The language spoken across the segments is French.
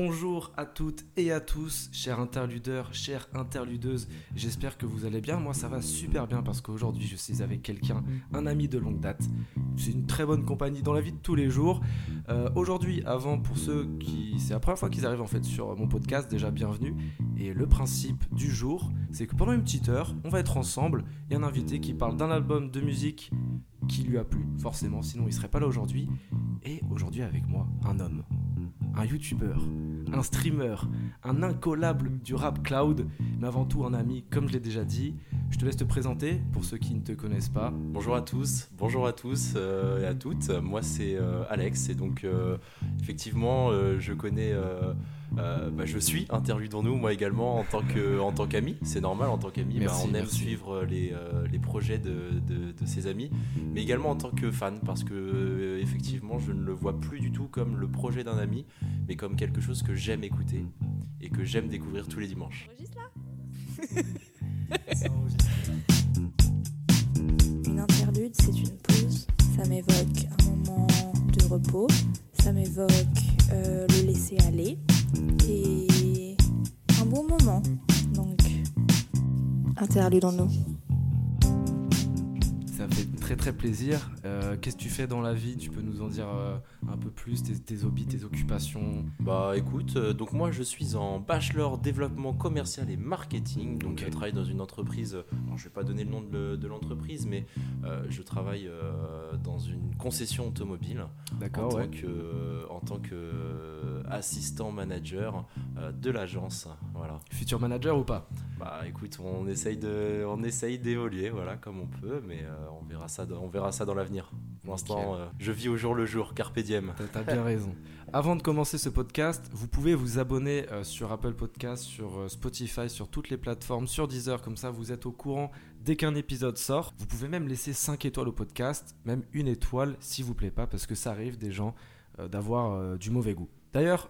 Bonjour à toutes et à tous, chers interludeurs, chères interludeuses. J'espère que vous allez bien. Moi, ça va super bien parce qu'aujourd'hui, je suis avec quelqu'un, un ami de longue date. C'est une très bonne compagnie dans la vie de tous les jours. Euh, aujourd'hui, avant, pour ceux qui. C'est la première fois qu'ils arrivent en fait sur mon podcast, déjà bienvenue. Et le principe du jour, c'est que pendant une petite heure, on va être ensemble et un invité qui parle d'un album de musique qui lui a plu, forcément, sinon il serait pas là aujourd'hui. Et aujourd'hui, avec moi, un homme un youtubeur, un streamer, un incollable du rap cloud, mais avant tout un ami, comme je l'ai déjà dit. Je te laisse te présenter pour ceux qui ne te connaissent pas. Bonjour à tous, bonjour à tous euh, et à toutes. Moi c'est euh, Alex et donc euh, effectivement je connais euh, bah, je suis interviewons-nous moi également en tant que en tant qu'ami. C'est normal en tant qu'ami bah, on aime suivre les, euh, les projets de, de, ses amis. Mais également en tant que fan parce que euh, effectivement je ne le vois plus du tout comme le projet d'un ami mais comme quelque chose que j'aime écouter et que j'aime découvrir tous les dimanches une interlude c'est une pause. Ça m'évoque un moment de repos. Ça m'évoque le laisser aller. Et un bon moment. Donc, interlude-nous ça fait très très plaisir. Euh, qu'est-ce que tu fais dans la vie? Tu peux nous en dire euh, un peu plus tes, tes, hobbies, tes occupations? Bah écoute, euh, donc moi je suis en bachelor développement commercial et marketing. Donc je travaille dans une entreprise. je vais pas donner le nom de, l'entreprise, mais je travaille dans une concession automobile. D'accord. En, tant que, en tant que assistant manager de l'agence. Voilà. Futur manager ou pas? Bah écoute, on essaye de, on essaye d'évoluer, voilà comme on peut, mais on verra ça, on verra ça dans l'avenir. Pour l'instant, euh, je vis au jour le jour, carpe diem. T'as bien raison. Avant de commencer ce podcast, vous pouvez vous abonner euh, sur Apple Podcast, sur euh, Spotify, sur toutes les plateformes, sur Deezer, comme ça vous êtes au courant dès qu'un épisode sort. Vous pouvez même laisser 5 étoiles au podcast, même une étoile s'il vous plaît pas, parce que ça arrive des gens d'avoir du mauvais goût. D'ailleurs,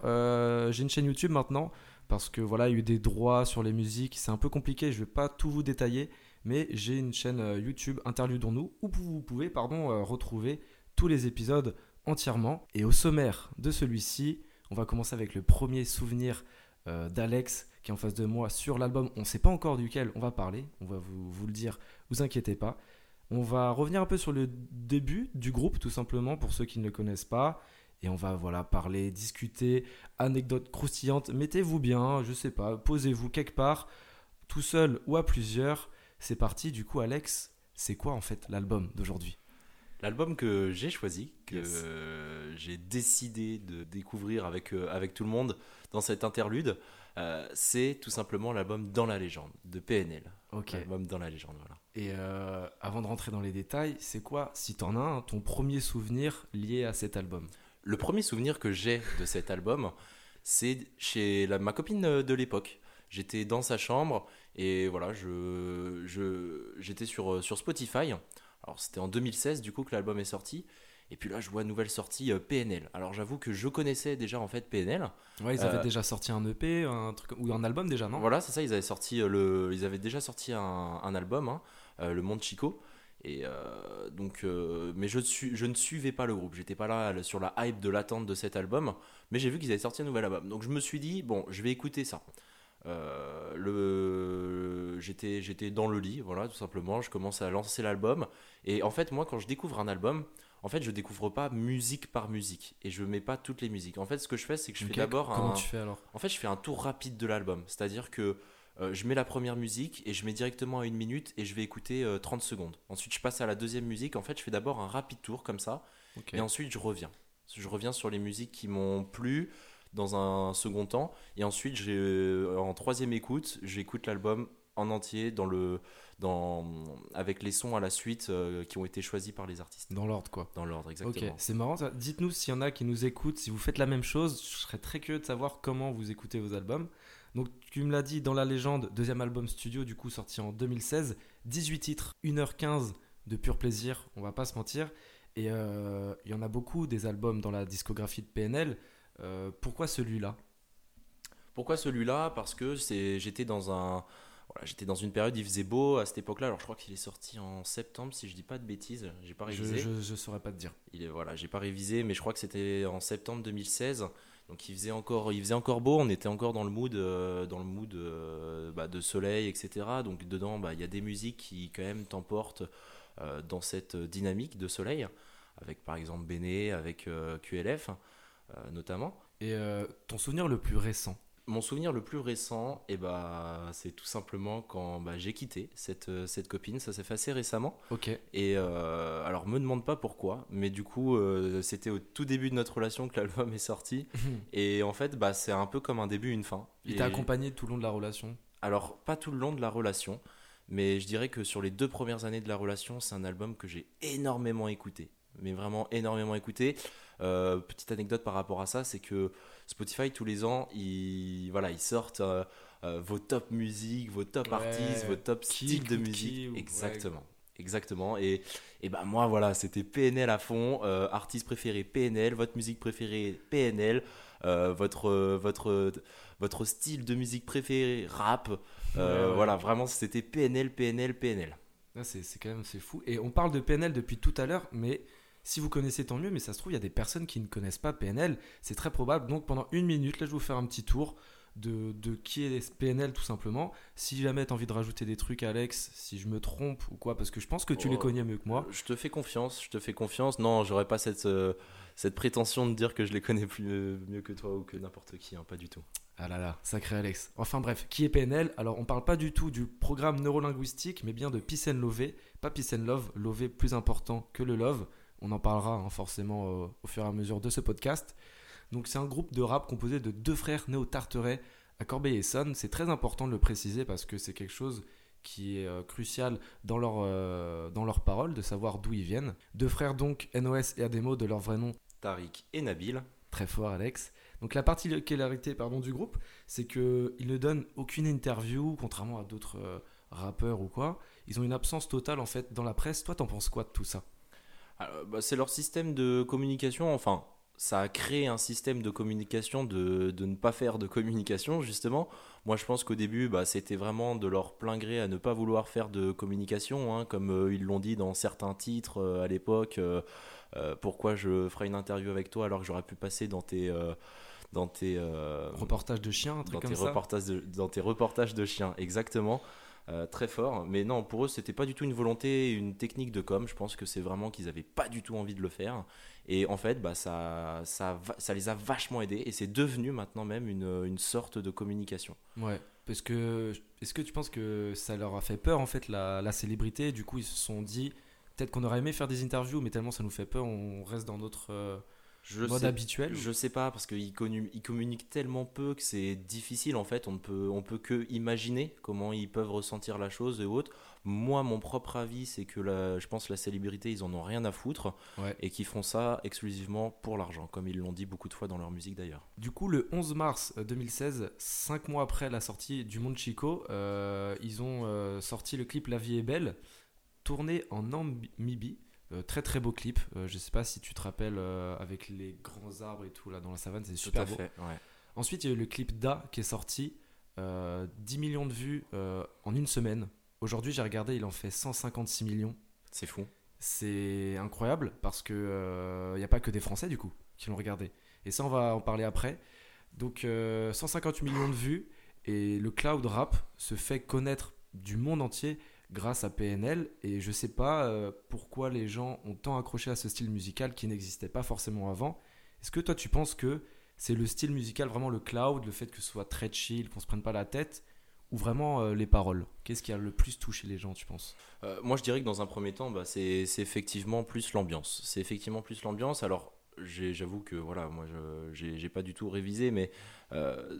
j'ai une chaîne YouTube maintenant parce que voilà, il y a eu des droits sur les musiques, c'est un peu compliqué, je vais pas tout vous détailler, mais j'ai une chaîne euh, YouTube Interludons-nous où vous pouvez euh, retrouver tous les épisodes entièrement. Et au sommaire de celui-ci, on va commencer avec le premier souvenir euh, d'Alex qui est en face de moi sur l'album. On ne sait pas encore duquel on va parler, on va vous, vous, le dire, vous inquiétez pas. On va revenir un peu sur le début du groupe, tout simplement, pour ceux qui ne le connaissent pas. Et on va voilà parler, discuter, anecdotes croustillantes. Mettez-vous bien, je sais pas, posez-vous quelque part, tout seul ou à plusieurs. C'est parti, du coup, Alex, c'est quoi en fait l'album d'aujourd'hui? L'album que j'ai choisi, que j'ai décidé de découvrir avec, euh, avec tout le monde dans cette interlude, euh, c'est tout simplement l'album Dans la légende de PNL. Ok. L'album Dans la légende, voilà. Et euh, avant de rentrer dans les détails, c'est quoi, si t'en as un, ton premier souvenir lié à cet album? Le premier souvenir que j'ai de cet album, c'est chez la, ma copine de l'époque. J'étais dans sa chambre et voilà, je, je, j'étais sur, euh, sur Spotify. Alors c'était en 2016 du coup que l'album est sorti. Et puis là, je vois nouvelle sortie euh, PNL. Alors j'avoue que je connaissais déjà en fait PNL. Ouais, ils avaient euh, déjà sorti un EP, un truc ou un album déjà, non? Voilà, c'est ça. Ils avaient sorti le, ils avaient déjà sorti un, un album, hein, Le Monde Chico. Et donc, mais je, je ne suivais pas le groupe. J'étais pas là sur la hype de l'attente de cet album. Mais j'ai vu qu'ils avaient sorti un nouvel album. Donc je me suis dit bon, je vais écouter ça. Euh, le, j'étais, j'étais dans le lit, voilà, tout simplement. Je commence à lancer l'album. Et en fait, moi, quand je découvre un album, en fait, je découvre pas musique par musique. Et je mets pas toutes les musiques. En fait, ce que je fais, c'est que je fais d'abord Comment tu fais alors? En fait, je fais un tour rapide de l'album. C'est-à-dire que euh, je mets la première musique et je mets directement à une minute et je vais écouter 30 euh, secondes. Ensuite, je passe à la deuxième musique. En fait, je fais d'abord un rapide tour comme ça. Et ensuite, je reviens. Je reviens sur les musiques qui m'ont plu dans un second temps. Et ensuite, euh, en troisième écoute, j'écoute l'album en entier dans le, dans, avec les sons à la suite euh, qui ont été choisis par les artistes. Dans l'ordre, quoi. Dans l'ordre, exactement. Ok, c'est marrant. Dites-nous s'il y en a qui nous écoutent, si vous faites la même chose. Je serais très curieux de savoir comment vous écoutez vos albums. Donc, tu me l'as dit, dans la légende, deuxième album studio, du coup, sorti en 2016. 18 titres, 1h15 de pur plaisir, on va pas se mentir. Et euh, il y en a beaucoup des albums dans la discographie de PNL. Euh, pourquoi celui-là? Pourquoi celui-là? Parce que j'étais dans un j'étais dans une période, il faisait beau à cette époque-là. Alors je crois qu'il est sorti en septembre, si je dis pas de bêtises. J'ai pas révisé. Je, je, saurais pas te dire. Il est voilà, j'ai pas révisé, mais je crois que c'était en septembre 2016. Donc il faisait encore, il faisait encore beau, on était encore dans le mood, euh, euh, bah, de soleil, etc. Donc dedans, bah, il y a des musiques qui quand même t'emportent euh, dans cette dynamique de soleil, avec par exemple Béné, avec QLF notamment. Et ton souvenir le plus récent? Mon souvenir le plus récent, et eh bah, c'est tout simplement quand bah, j'ai quitté cette, euh, cette copine. Ça s'est fait assez récemment. Ok. Et euh, alors, me demande pas pourquoi, mais du coup, euh, c'était au tout début de notre relation que l'album est sorti. et en fait, bah, c'est un peu comme un début, une fin. Il t'a accompagné tout le long de la relation? Alors, pas tout le long de la relation, mais je dirais que sur les deux premières années de la relation, c'est un album que j'ai énormément écouté. Mais vraiment énormément écouté. petite anecdote par rapport à ça, c'est que Spotify tous les ans, ils, voilà, ils sortent euh, euh, vos top musiques, vos top artistes, vos top styles de musique. Exactement. Exactement. Et, et ben moi, voilà, c'était PNL à fond. Euh, artiste préféré PNL, votre musique préférée PNL, votre, votre, votre style de musique préféré rap. Voilà, vraiment, c'était PNL, PNL, PNL. C'est quand même c'est fou. Et on parle de PNL depuis tout à l'heure, mais si vous connaissez, tant mieux, mais ça se trouve, il y a des personnes qui ne connaissent pas PNL. C'est très probable. Donc pendant une minute, là, je vais vous faire un petit tour de, de qui est PNL tout simplement. Si jamais tu as envie de rajouter des trucs, Alex, si je me trompe ou quoi, parce que je pense que tu les oh, connais mieux que moi. Je te fais confiance, je te fais confiance. Non, j'aurais pas cette, euh, cette prétention de dire que je les connais plus, euh, mieux que toi ou que n'importe qui, hein, pas du tout. Ah là là, sacré Alex. Enfin bref, qui est PNL Alors on parle pas du tout du programme neurolinguistique, mais bien de Peace and Love. Pas Peace and Love, Love plus important que le Love. On en parlera hein, forcément euh, au fur et à mesure de ce podcast. Donc c'est un groupe de rap composé de deux frères néo-tarterets à Corbeil-Essonne. C'est très important de le préciser parce que c'est quelque chose qui est euh, crucial dans leur, euh, dans leur parole, de savoir d'où ils viennent. Deux frères donc, NOS et Ademo de leur vrai nom. Tariq et Nabil. Très fort Alex. Donc la particularité pardon, du groupe, c'est qu'ils ne donnent aucune interview, contrairement à d'autres rappeurs ou quoi. Ils ont une absence totale en fait dans la presse. Toi, t'en penses quoi de tout ça? Bah, c'est leur système de communication, enfin, ça a créé un système de communication de, de, ne pas faire de communication, justement. Moi, je pense qu'au début, bah, c'était vraiment de leur plein gré à ne pas vouloir faire de communication, hein, comme euh, ils l'ont dit dans certains titres euh, à l'époque. Euh, pourquoi je ferai une interview avec toi alors que j'aurais pu passer dans tes dans tes reportages de chiens, un truc dans comme tes ça. Reportages de, dans tes reportages de chiens, exactement. Euh, très fort. Mais non, pour eux, c'était pas du tout une volonté, une technique de com. Je pense que c'est vraiment qu'ils avaient pas du tout envie de le faire. Et en fait, bah, ça, ça, ça les a vachement aidés. Et c'est devenu maintenant même une, une, sorte de communication. Ouais. Parce que, est-ce que tu penses que ça leur a fait peur, en fait, la, la célébrité? Du coup, ils se sont dit, peut-être qu'on aurait aimé faire des interviews, mais tellement ça nous fait peur, on reste dans notre. Euh, je mode habituel Je sais pas parce qu'ils communiquent, communiquent tellement peu que c'est difficile en fait. On ne peut, on peut que imaginer comment ils peuvent ressentir la chose et autres. Moi, mon propre avis, c'est que la, je pense la célébrité, ils en ont rien à foutre et qu'ils font ça exclusivement pour l'argent, comme ils l'ont dit beaucoup de fois dans leur musique d'ailleurs. Du coup, le 11 mars 2016, cinq mois après la sortie du Monde Chico, euh, ils ont euh, sorti le clip La vie est belle, tourné en Namibie. Euh, très très beau clip. Euh, je sais pas si tu te rappelles euh, avec les grands arbres et tout là dans la savane, c'est super beau. Ensuite, il y a eu le clip Da qui est sorti. 10 millions de vues en une semaine. Aujourd'hui, j'ai regardé, il en fait 156 millions. C'est fou. C'est incroyable parce que il n'y a pas que des Français du coup qui l'ont regardé. Et ça, on va en parler après. Donc, 158 millions de vues et le cloud rap se fait connaître du monde entier grâce à PNL. Et je sais pas euh, pourquoi les gens ont tant accroché à ce style musical qui n'existait pas forcément avant. Est-ce que toi tu penses que c'est le style musical, vraiment le cloud, le fait que ce soit très chill, qu'on se prenne pas la tête, ou vraiment euh, les paroles? Qu'est-ce qui a le plus touché les gens, tu penses? Euh, Moi je dirais que dans un premier temps, bah, c'est effectivement plus l'ambiance. C'est effectivement plus l'ambiance. Alors j'avoue que voilà, moi j'ai pas du tout révisé, mais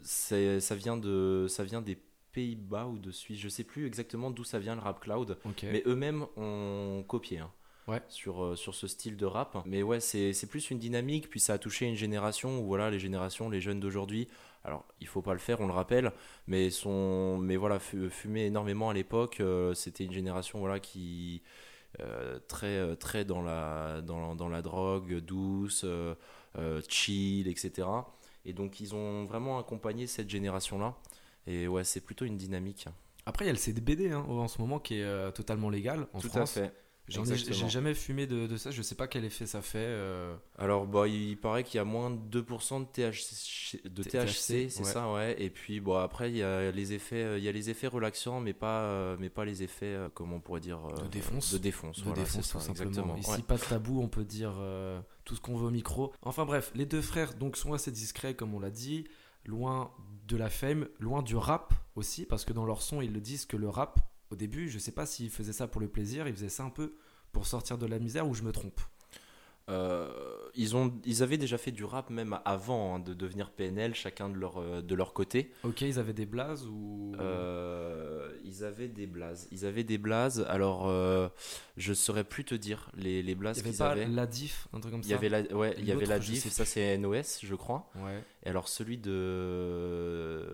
ça vient de ça vient des Pays-Bas ou de Suisse, je sais plus exactement d'où ça vient le rap cloud, mais eux-mêmes ont copié hein, sur, euh, sur ce style de rap. Mais ouais, c'est plus une dynamique, puis ça a touché une génération où voilà, les générations, les jeunes d'aujourd'hui, alors il faut pas le faire, on le rappelle, mais, sont, mais voilà, fumaient énormément à l'époque, euh, c'était une génération voilà, qui. Euh, très très dans la dans, dans la drogue douce chill etc et donc ils ont vraiment accompagné cette génération là et ouais, c'est plutôt une dynamique. Après, il y a le CDBD hein, en ce moment qui est euh, totalement légal en Tout France. À fait. J'ai jamais fumé de, de ça, je sais pas quel effet ça fait. euh, Alors, bah, il paraît qu'il y a moins de 2% de THC, de THC, c'est ouais. ça, ouais. Et puis, bon, après, il y a les effets, euh, il y a les effets relaxants, mais pas, mais pas les effets, comment on pourrait dire, euh, De défonce. De défonce, de voilà, défonce c'est tout ça, simplement. exactement. Ici, ouais. pas de tabou, on peut dire euh, tout ce qu'on veut au micro. Enfin bref, les deux frères donc sont assez discrets, comme on l'a dit, loin de la fame, loin du rap aussi, parce que dans leur son, ils le disent que le rap, au début, je sais pas s'ils faisaient ça pour le plaisir, ils faisaient ça un peu pour sortir de la misère, ou je me trompe? Euh, ils, ont, ils avaient déjà fait du rap même avant hein, de devenir PNL, chacun de leur, euh, de leur côté. Ok, ils avaient des blazes ou? Euh, ils avaient des blazes. Ils avaient des blazes. Alors, je saurais plus te dire les, les il blazes y avait qu'ils pas la diff, un truc comme Il ça? y avait la, ouais, il y avait la diff, ça c'est NOS, je crois. Ouais. Et alors celui de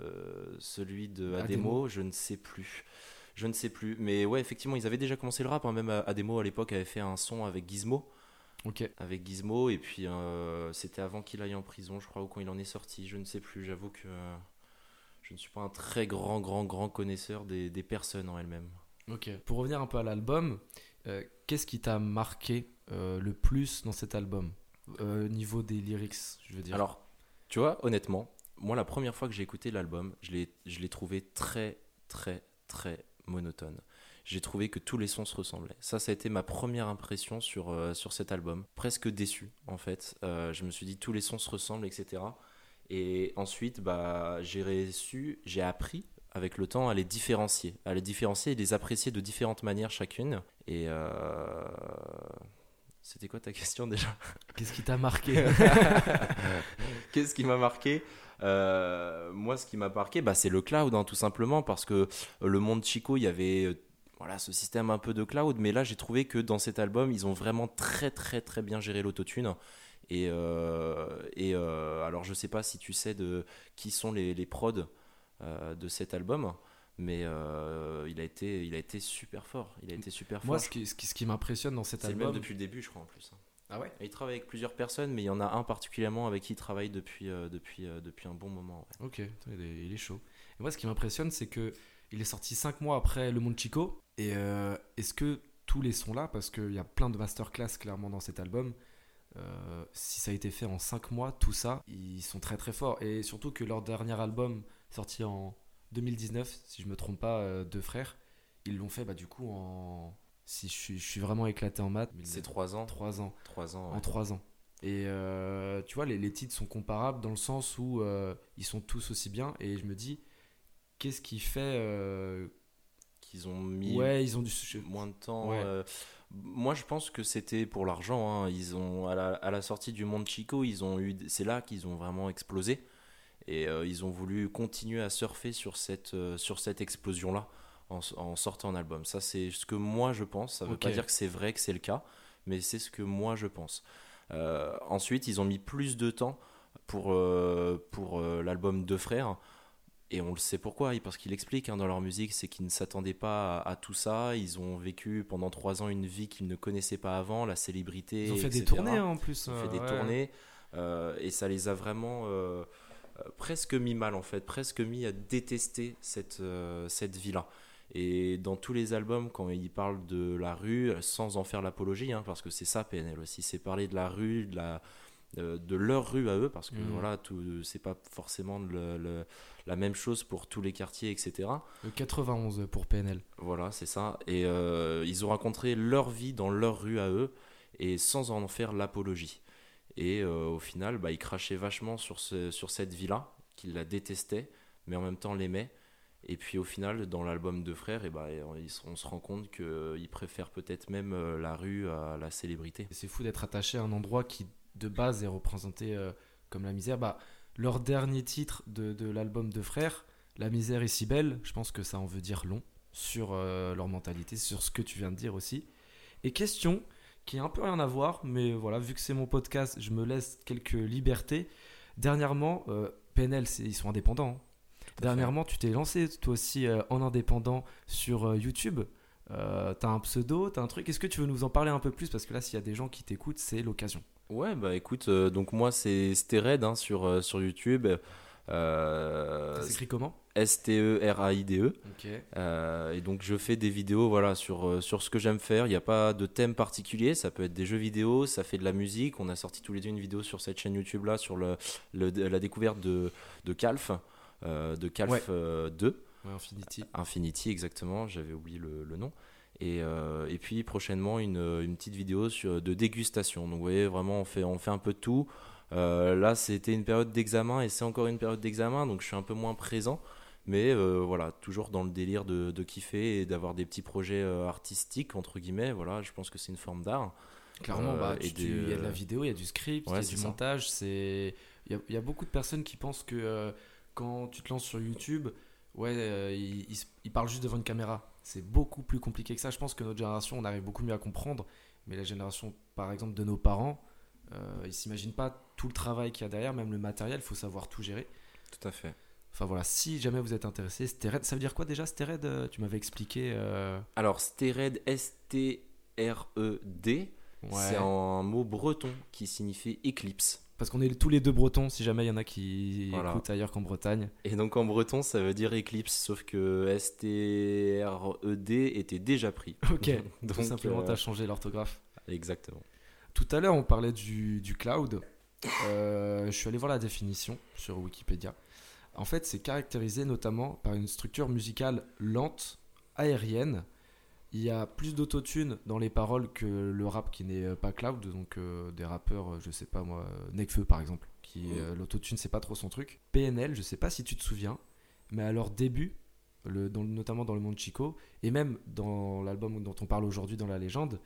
celui de Ademo. Je ne sais plus. Je ne sais plus. Mais ouais, effectivement, ils avaient déjà commencé le rap. hein. Même Ademo à l'époque avait fait un son avec Gizmo. Avec Gizmo. Et puis euh, c'était avant qu'il aille en prison, je crois, ou quand il en est sorti. Je ne sais plus. J'avoue que euh, je ne suis pas un très grand, grand, grand connaisseur des, des personnes en elles-mêmes. Ok. Pour revenir un peu à l'album, euh, qu'est-ce qui t'a marqué euh, le plus dans cet album? Euh, Niveau des lyrics, je veux dire. Alors, tu vois, honnêtement, moi, la première fois que j'ai écouté l'album, je l'ai trouvé très, très, très monotone. J'ai trouvé que tous les sons se ressemblaient. Ça, ça a été ma première impression sur, euh, sur cet album. Presque déçu, en fait. Euh, je me suis dit, tous les sons se ressemblent, etc. Et ensuite, bah, j'ai reçu, j'ai appris avec le temps à les différencier, à les différencier et les apprécier de différentes manières chacune. Et euh, c'était quoi ta question déjà? Qu'est-ce qui t'a marqué? Qu'est-ce qui m'a marqué? Euh, Moi, ce qui m'a marqué, bah, c'est le cloud, hein, tout simplement, parce que le monde Chico, il y avait voilà, ce système un peu de cloud, mais là, j'ai trouvé que dans cet album, ils ont vraiment très, très, très bien géré l'autotune. Et, euh, et euh, alors, je sais pas si tu sais de qui sont les, les prods euh, de cet album, mais il, a été, il a été super fort. Il a été super Moi, fort. ce qui, ce qui, ce qui m'impressionne dans cet C'est le même album. depuis le début, je crois, en plus. hein. Ah ouais? Il travaille avec plusieurs personnes, mais il y en a un particulièrement avec qui il travaille depuis, depuis, depuis un bon moment. ouais. Ok, putain, il est, il est chaud. Et moi, ce qui m'impressionne, c'est que il est sorti 5 mois après Le Monde Chico. Et euh, est-ce que tous les sons là, parce qu'il y a plein de masterclass clairement dans cet album, euh, si ça a été fait en 5 mois, tout ça, ils sont très très forts. Et surtout que leur dernier album, sorti en 2019, si je me trompe pas, euh, Deux Frères, ils l'ont fait bah, du coup en. Si je suis, je suis vraiment éclaté en maths, C'est trois ans. 3 ans Trois ans. en ouais. 3 ans. Et euh, tu vois, les, les titres sont comparables dans le sens où ils sont tous aussi bien. Et je me dis, qu'est-ce qui fait. Qu'ils ont mis Ouais, ils ont je- moins de temps. Ouais. euh, moi, je pense que c'était pour l'argent. hein. Ils ont à la, à la sortie du Monde Chico, ils ont eu. C'est là qu'ils ont vraiment explosé. Et euh, ils ont voulu continuer à surfer sur cette, euh, sur cette explosion-là en, en sortant un album. Ça, c'est ce que moi je pense. Ça veut pas dire que c'est vrai, que c'est le cas, mais c'est ce que moi je pense. Ensuite, ils ont mis plus de temps pour, pour l'album Deux Frères. Et on le sait pourquoi, parce qu'ils expliquent hein, dans leur musique, c'est qu'ils ne s'attendaient pas à, à tout ça. Ils ont vécu pendant trois ans une vie qu'ils ne connaissaient pas avant, la célébrité. Ils ont fait des tournées hein, en plus. Ils ont euh, fait des ouais. tournées euh, et ça les a vraiment euh, euh, presque mis mal en fait, presque mis à détester cette, euh, cette vie-là. Et dans tous les albums, quand ils parlent de la rue, sans en faire l'apologie, hein, parce que c'est ça PNL aussi, c'est parler de la rue, de, la, euh, de leur rue à eux, parce que Mhm. voilà, tout, c'est pas forcément le- le- la même chose pour tous les quartiers, etc. Le 91 pour PNL. Voilà, c'est ça. Et euh, ils ont raconté leur vie dans leur rue à eux, et sans en faire l'apologie. Et euh, au final, bah, ils crachaient vachement sur, ce, sur cette vie-là, qu'ils la détestaient, mais en même temps l'aimaient. Et puis au final, dans l'album de Frères, et bah, on, se rend compte qu'ils préfèrent peut-être même euh, la rue à la célébrité. C'est fou d'être attaché à un endroit qui, de base, est représenté euh, comme la misère. Bah, leur dernier titre de, de l'album de Frères, La misère est si belle, je pense que ça en veut dire long sur euh, leur mentalité, sur ce que tu viens de dire aussi. Et question qui a un peu rien à voir, mais voilà, vu que c'est mon podcast, je me laisse quelques libertés. Dernièrement, euh, PNL, ils sont indépendants. hein. Dernièrement, tu t'es lancé toi aussi euh, en indépendant sur YouTube. T'as un pseudo, t'as un truc. Est-ce que tu veux nous en parler un peu plus? Parce que là, s'il y a des gens qui t'écoutent, c'est l'occasion. Ouais, bah écoute, euh, donc moi c'est Stéred hein, sur, euh, sur YouTube. Euh, Ça s'écrit comment? S-T-E-R-A-I-D-E. Ok. Euh, et donc je fais des vidéos voilà, sur, sur ce que j'aime faire. Il n'y a pas de thème particulier. Ça peut être des jeux vidéo, ça fait de la musique. On a sorti tous les deux une vidéo sur cette chaîne YouTube là sur le, le- la découverte de, de Calf, de Calf Ouais. euh, 2. Ouais, Infinity. Infinity exactement, j'avais oublié le, le nom. Et, euh, et puis prochainement une, une petite vidéo sur, de dégustation. Donc vous voyez, vraiment on fait, on fait un peu de tout. Euh, là c'était une période d'examen et c'est encore une période d'examen, donc je suis un peu moins présent. Mais euh, voilà, toujours dans le délire de, de kiffer et d'avoir des petits projets artistiques, entre guillemets. Voilà, je pense que c'est une forme d'art. Clairement, bah, il y a de la vidéo, il y a du script, il Ouais, y a du ça. montage. C'est il y, a, il y a beaucoup de personnes qui pensent que quand tu te lances sur YouTube, ouais, ils parlent juste devant une caméra. C'est beaucoup plus compliqué que ça. Je pense que notre génération, on arrive beaucoup mieux à comprendre. Mais la génération, par exemple, de nos parents, euh, ils s'imaginent pas tout le travail qu'il y a derrière, même le matériel. Il faut savoir tout gérer. Tout à fait. Enfin voilà, si jamais vous êtes intéressé, Stered, ça veut dire quoi déjà Stered euh, Tu m'avais expliqué. euh, Alors, Stered, S-T-R-E-D, ouais. c'est un mot breton qui signifie éclipse. Parce qu'on est tous les deux bretons, si jamais il y en a qui Voilà. écoutent ailleurs qu'en Bretagne. Et donc en breton, ça veut dire éclipse, sauf que S-T-R-E-D était déjà pris. Ok, donc tout simplement, euh, t'as changé l'orthographe. Exactement. Tout à l'heure, on parlait du, du cloud. Euh, je suis allé voir la définition sur Wikipédia. En fait, c'est caractérisé notamment par une structure musicale lente, aérienne. Il y a plus d'autotune dans les paroles que le rap qui n'est euh, pas cloud, donc euh, des rappeurs, euh, je sais pas moi, Nekfeu par exemple, qui euh, l'autotune c'est pas trop son truc. PNL, je sais pas si tu te souviens, mais à leur début, le, dans, notamment dans le monde Chico, et même dans l'album dont on parle aujourd'hui dans la légende,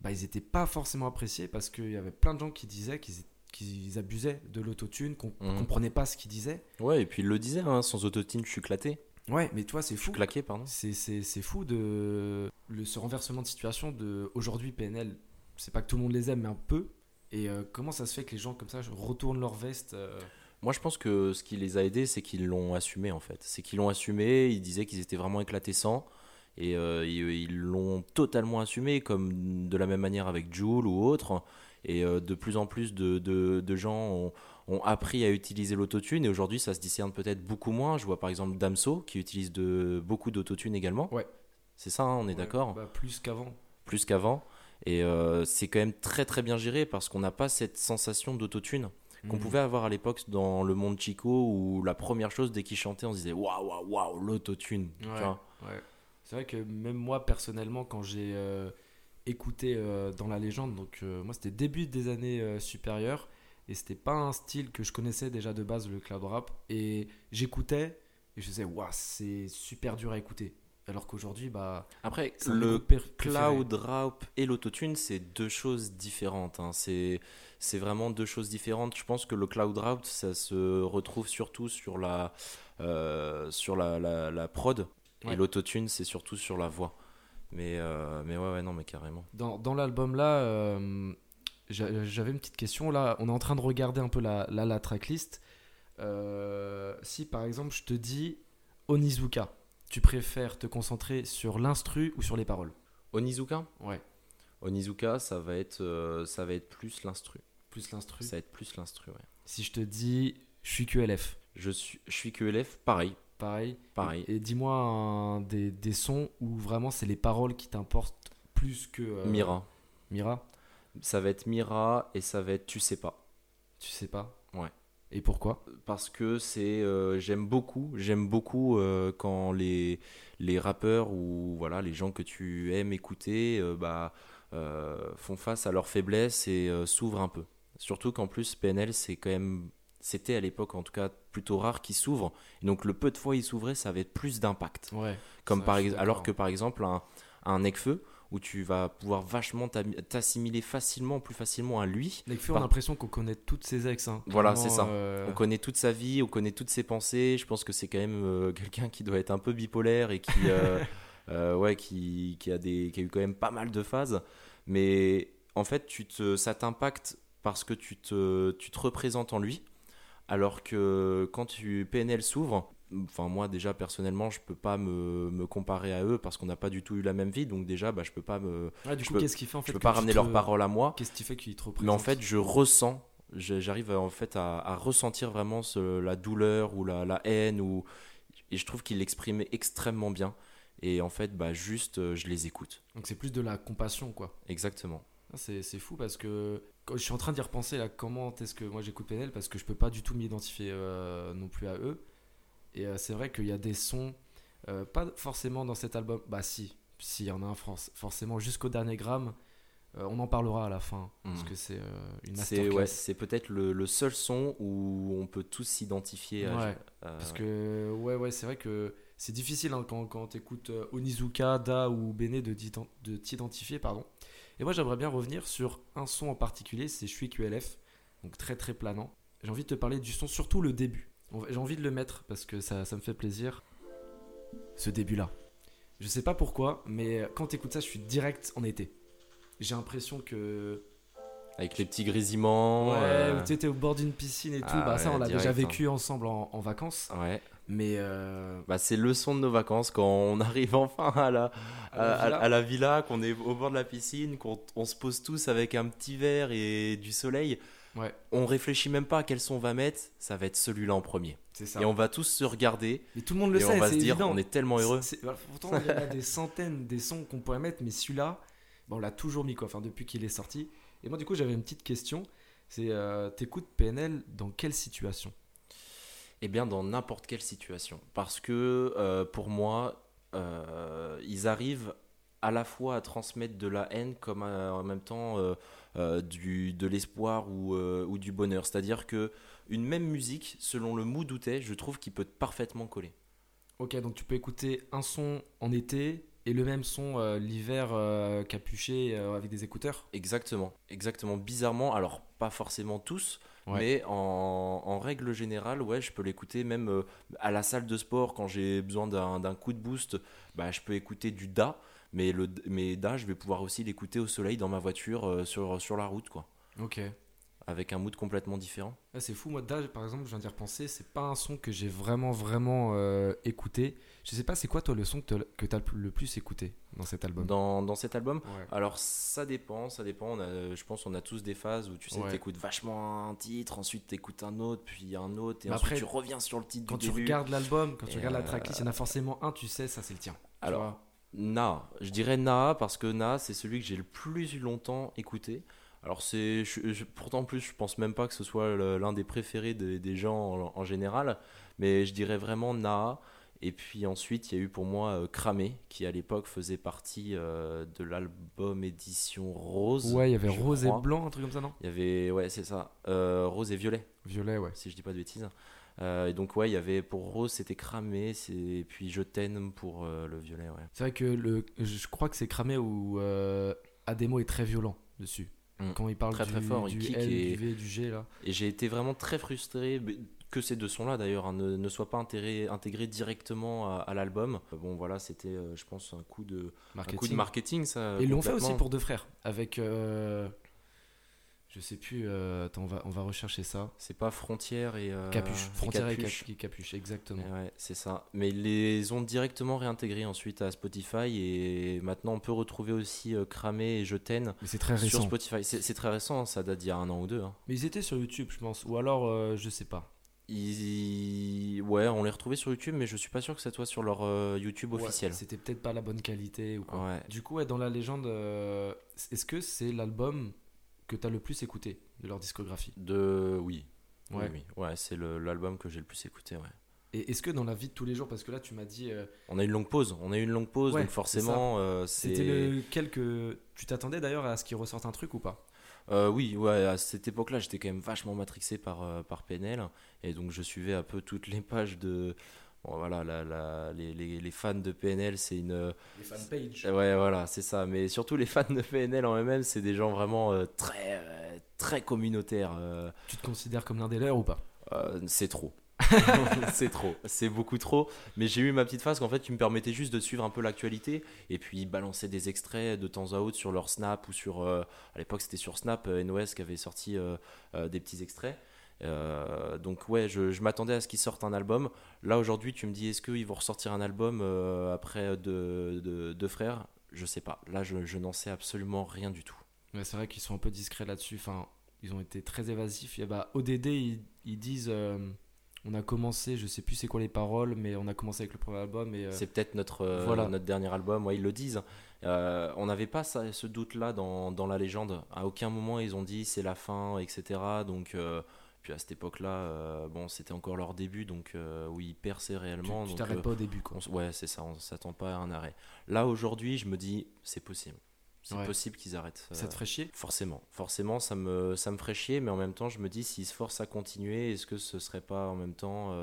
bah, ils étaient pas forcément appréciés parce qu'il y avait plein de gens qui disaient qu'ils qu'ils abusaient de l'autotune, qu'on Mhm. comprenait pas ce qu'ils disaient. Ouais, et puis il le disait, hein, sans autotune, je suis claqué. Ouais, mais toi, c'est fou. claqué, pardon. C'est fou de le, ce renversement de situation de aujourd'hui PNL. C'est pas que tout le monde les aime, mais un peu. Et euh, comment ça se fait que les gens comme ça retournent leur veste euh, Moi, je pense que ce qui les a aidés, c'est qu'ils l'ont assumé, en fait. C'est qu'ils l'ont assumé, ils disaient qu'ils étaient vraiment éclatés sans. Et euh, ils l'ont totalement assumé, comme de la même manière avec Joule ou autre. Et euh, de plus en plus de, de- de gens ont, ont appris à utiliser l'autotune. Et aujourd'hui, ça se discerne peut-être beaucoup moins. Je vois par exemple Damso, qui utilise de, beaucoup d'autotune également. Ouais. C'est ça, hein, on est ouais, d'accord bah, Plus qu'avant. plus qu'avant. Et euh, c'est quand même très très bien géré parce qu'on n'a pas cette sensation d'autotune qu'on Mhm. pouvait avoir à l'époque dans le monde Chico où la première chose dès qu'il chantait on se disait waouh waouh waouh l'autotune. ouais. C'est vrai que même moi personnellement, quand j'ai euh, écouté euh, dans la légende, donc euh, moi c'était début des années euh, supérieures et c'était pas un style que je connaissais déjà de base le cloud rap et j'écoutais et je disais waouh c'est super dur à écouter. Alors qu'aujourd'hui bah Après le cloud rap et l'autotune c'est deux choses différentes. hein. C'est c'est vraiment deux choses différentes. Je pense que le cloud rap ça se retrouve surtout sur la euh, sur la, la, la prod Ouais. et l'autotune c'est surtout sur la voix. Mais euh, mais ouais ouais non mais carrément. Dans, dans l'album là, euh, j'a- j'avais une petite question. Là, on est en train de regarder un peu la, la, la tracklist. Euh, si par exemple je te dis Onizuka, tu préfères te concentrer sur l'instru ou sur les paroles? Onizuka? Ouais, Onizuka, ça va être, euh, ça va être plus l'instru. plus l'instru? Ça va être plus l'instru, ouais. Si je te dis je suis QLF, Je suis, je suis élève, pareil, pareil. pareil. Et, et dis-moi des, des sons où vraiment c'est les paroles qui t'importent plus que euh, Mira. Mira, Ça va être Mira et ça va être Tu sais pas. tu sais pas Ouais. Et pourquoi? Parce que c'est, euh, j'aime beaucoup, j'aime beaucoup euh, quand les, les rappeurs ou voilà les gens que tu aimes écouter, bah, font face à leurs faiblesses et s'ouvrent un peu. Surtout qu'en plus PNL c'est quand même, c'était à l'époque en tout cas plutôt rare qu'ils s'ouvrent. Et donc le peu de fois ils s'ouvraient, ça avait plus d'impact. Ouais. Comme par ex- alors que par exemple un, un Necfeu où tu vas pouvoir vachement t'assimiler facilement, plus facilement à lui. Nekfeu, on a l'impression qu'on connaît toutes ses ex. hein. Voilà, c'est ça. euh, On connaît toute sa vie, on connaît toutes ses pensées. Je pense que c'est quand même euh, quelqu'un qui doit être un peu bipolaire et qui, euh, ouais, qui, qui a des, qui a eu quand même pas mal de phases. Mais en fait, tu te, ça t'impacte parce que tu te, tu te représentes en lui. Alors que quand tu PNL s'ouvre, enfin moi déjà personnellement, je peux pas me, me comparer à eux parce qu'on n'a pas du tout eu la même vie. Donc déjà, bah, je peux pas me, ouais, du je coup, peux- fait en fait je peux pas ramener te- leurs paroles à moi. Qu'est-ce qui fait qu'il te représente Mais en fait, je ressens, J'arrive en fait à, à ressentir vraiment ce- la douleur ou la, la haine ou et je trouve qu'il l'exprimait extrêmement bien. Et en fait, bah juste, euh, je les écoute. Donc c'est plus de la compassion, quoi. Exactement. Ah, C'est fou parce que je suis en train d'y repenser là, comment est-ce que moi j'écoute PNL parce que je peux pas du tout m'identifier euh, non plus à eux. Et euh, c'est vrai qu'il y a des sons, euh, pas forcément dans cet album, bah si, si, il y en a un France, forcément jusqu'au dernier gramme. Euh, on en parlera à la fin parce Mhm. que c'est une C'est ouais, c'est peut-être le, le seul son où on peut tous s'identifier. à- Ouais, Parce que, ouais, ouais, c'est vrai que c'est difficile hein, quand, quand tu écoutes Onizuka, Da ou Bene de t'identifier. pardon. Et moi, j'aimerais bien revenir sur un son en particulier, c'est Je suis QLF, donc très très planant. J'ai envie de te parler du son, surtout le début. J'ai envie de le mettre parce que ça, ça me fait plaisir. Ce début-là. Je sais pas pourquoi, mais quand tu écoutes ça, je suis direct en été. J'ai l'impression que Avec les petits grésillements. Ouais, euh, où tu étais au bord d'une piscine et tout. Ah bah, ça, on l'a déjà direct, hein. vécu ensemble en, en vacances. ouais. Mais euh, Bah, c'est le son de nos vacances quand on arrive enfin à la, à la à, villa. à la villa, qu'on est au bord de la piscine, qu'on on se pose tous avec un petit verre et du soleil. Ouais. On réfléchit même pas à quel son on va mettre, ça va être celui-là en premier. ça. Et on va tous se regarder Mais tout le monde le et sait, on va c'est se dire évident. on est tellement heureux. C'est- c'est- Pourtant, il y a des centaines des sons qu'on pourrait mettre, mais celui-là, on l'a toujours mis quoi. Enfin, depuis qu'il est sorti. Et moi, du coup, j'avais une petite question. C'est, euh, t'écoutes PNL dans quelle situation? Eh bien, dans n'importe quelle situation. Parce que euh, pour moi, euh, ils arrivent à la fois à transmettre de la haine comme à- en même temps euh, euh, de l'espoir ou, euh, ou du bonheur. C'est-à-dire que une même musique, selon le mood où t'es, je trouve qu'il peut parfaitement coller. Ok, donc tu peux écouter un son en été et le même son euh, l'hiver euh, capuché euh, avec des écouteurs. Exactement, exactement. Bizarrement, alors pas forcément tous, Ouais. mais en, en règle générale, ouais, je peux l'écouter même à la salle de sport quand j'ai besoin d'un coup de boost. Bah, je peux écouter du Da, mais le mais Da, je vais pouvoir aussi l'écouter au soleil dans ma voiture sur sur la route, quoi, Ok. Avec un mood complètement différent. Ah, c'est fou, moi, Da, par exemple, je viens d'y repenser, c'est pas un son que j'ai vraiment, vraiment euh, écouté. Je sais pas, c'est quoi, toi, le son que t'as- que t'as le plus écouté dans cet album? Dans, dans cet album, Ouais. alors ça dépend, ça dépend. On a, je pense on a tous des phases où tu sais, Ouais. t'écoutes vachement un titre, ensuite t'écoutes un autre, puis un autre, et Mais ensuite après, tu reviens sur le titre Quand du tu début. regardes l'album, quand tu regardes la euh, tracklist, il y en a forcément un, tu sais, ça c'est le tien. Tu Alors, Na, je dirais Na parce que Na c'est celui que j'ai le plus longtemps écouté. Alors c'est, je- je- pourtant en plus je pense même pas que ce soit l'un des préférés des, des gens en, en général, mais je dirais vraiment Na. Et puis ensuite il y a eu pour moi euh, Cramé qui à l'époque faisait partie euh, de l'album édition Rose. Ouais, il y avait rose crois. et blanc, un truc comme ça, non? Il y avait ouais c'est ça, Euh, Rose et Violet Violet, ouais. si je dis pas de bêtises. Euh, et donc ouais il y avait pour Rose c'était Cramé, et puis Je t'aime pour le Violet ouais. C'est vrai que le, je crois que c'est cramé où Ademo est très violent dessus. Mm. Quand il parle Très, du, très fort, du kick L, et- du V, du G, là. Et j'ai été vraiment très frustré que ces deux sons-là d'ailleurs hein, ne, ne soient pas intégrés, intégrés directement à, à l'album. Bon voilà, c'était euh, je pense un coup de, un Marketing. coup de marketing ça. Et ils l'ont fait aussi pour deux frères, avec... euh, je sais plus, euh, attends, on va, on va rechercher ça. C'est pas Frontière et euh, Capuche, et Frontière et Capuche. Capuche, Capuche, exactement. Et Ouais, c'est ça. Mais ils les ont directement réintégrés ensuite à Spotify et maintenant on peut retrouver aussi euh, Cramé et Je t'aime Mais c'est très sur. Spotify. C'est très récent, hein, ça date d'il y a un an ou deux. hein. Mais ils étaient sur YouTube, je pense. Ou alors, euh, je sais pas. Ils... Ouais, on les retrouvait sur YouTube, mais je suis pas sûr que ça soit sur leur euh, YouTube Ouais, officiel. C'était peut-être pas la bonne qualité ou quoi. Ouais. Du coup, ouais, dans la légende, euh, est-ce que c'est l'album que t'as le plus écouté de leur discographie De oui. Oui, Ouais. oui. Ouais, c'est l'album que j'ai le plus écouté. Ouais. Et est-ce que dans la vie de tous les jours, parce que là, tu m'as dit, euh, On a eu une longue pause. On a eu une longue pause, Ouais, donc forcément, euh, c'est. c'était lequel que tu t'attendais d'ailleurs à ce qu'il ressorte un truc ou pas? Euh, oui, ouais. À cette époque-là, j'étais quand même vachement matrixé par par PNL, et donc je suivais un peu toutes les pages de. Bon, voilà, la- la- les, les- les fans de PNL, c'est une. Les fanpages. Ouais, voilà, c'est ça. Mais surtout les fans de PNL en eux-mêmes, c'est des gens vraiment euh, très euh, très communautaires. euh, Tu te considères comme l'un des leurs ou pas? Euh, c'est trop. c'est trop, c'est beaucoup trop. Mais j'ai eu ma petite phase qu'en fait, tu me permettais juste de suivre un peu l'actualité et puis balancer des extraits de temps à autre sur leur Snap ou sur. euh, à l'époque, c'était sur Snap, euh, NOS qui avait sorti euh, euh, des petits extraits. Euh, donc, ouais, je, je m'attendais à ce qu'ils sortent un album. Là, aujourd'hui, tu me dis, est-ce qu'ils vont ressortir un album euh, après deux de, deux frères? Je sais pas. Là, je, je n'en sais absolument rien du tout. Ouais, c'est vrai qu'ils sont un peu discrets là-dessus. Enfin, ils ont été très évasifs. Il y a, bah, ODD, ils, ils disent euh, on a commencé, je sais plus c'est quoi les paroles, mais on a commencé avec le premier album. Et, C'est peut-être notre, voilà. notre dernier album, ouais, ils le disent. Euh, on n'avait pas ça- ce doute-là dans, dans la légende. À aucun moment ils ont dit c'est la fin, etc. Donc, euh, puis à cette époque-là, euh, bon, c'était encore leur début, donc euh, où ils perçaient réellement. tu t'arrêtes euh, pas au début. Quoi. on ouais, c'est ça, on s'attend pas à un arrêt. Là aujourd'hui, je me dis c'est possible. C'est Ouais. possible qu'ils arrêtent. Ça te ferait chier? Forcément, forcément, ça me, ça me ferait chier, mais en même temps, je me dis, s'ils se forcent à continuer, est-ce que ce serait pas en même temps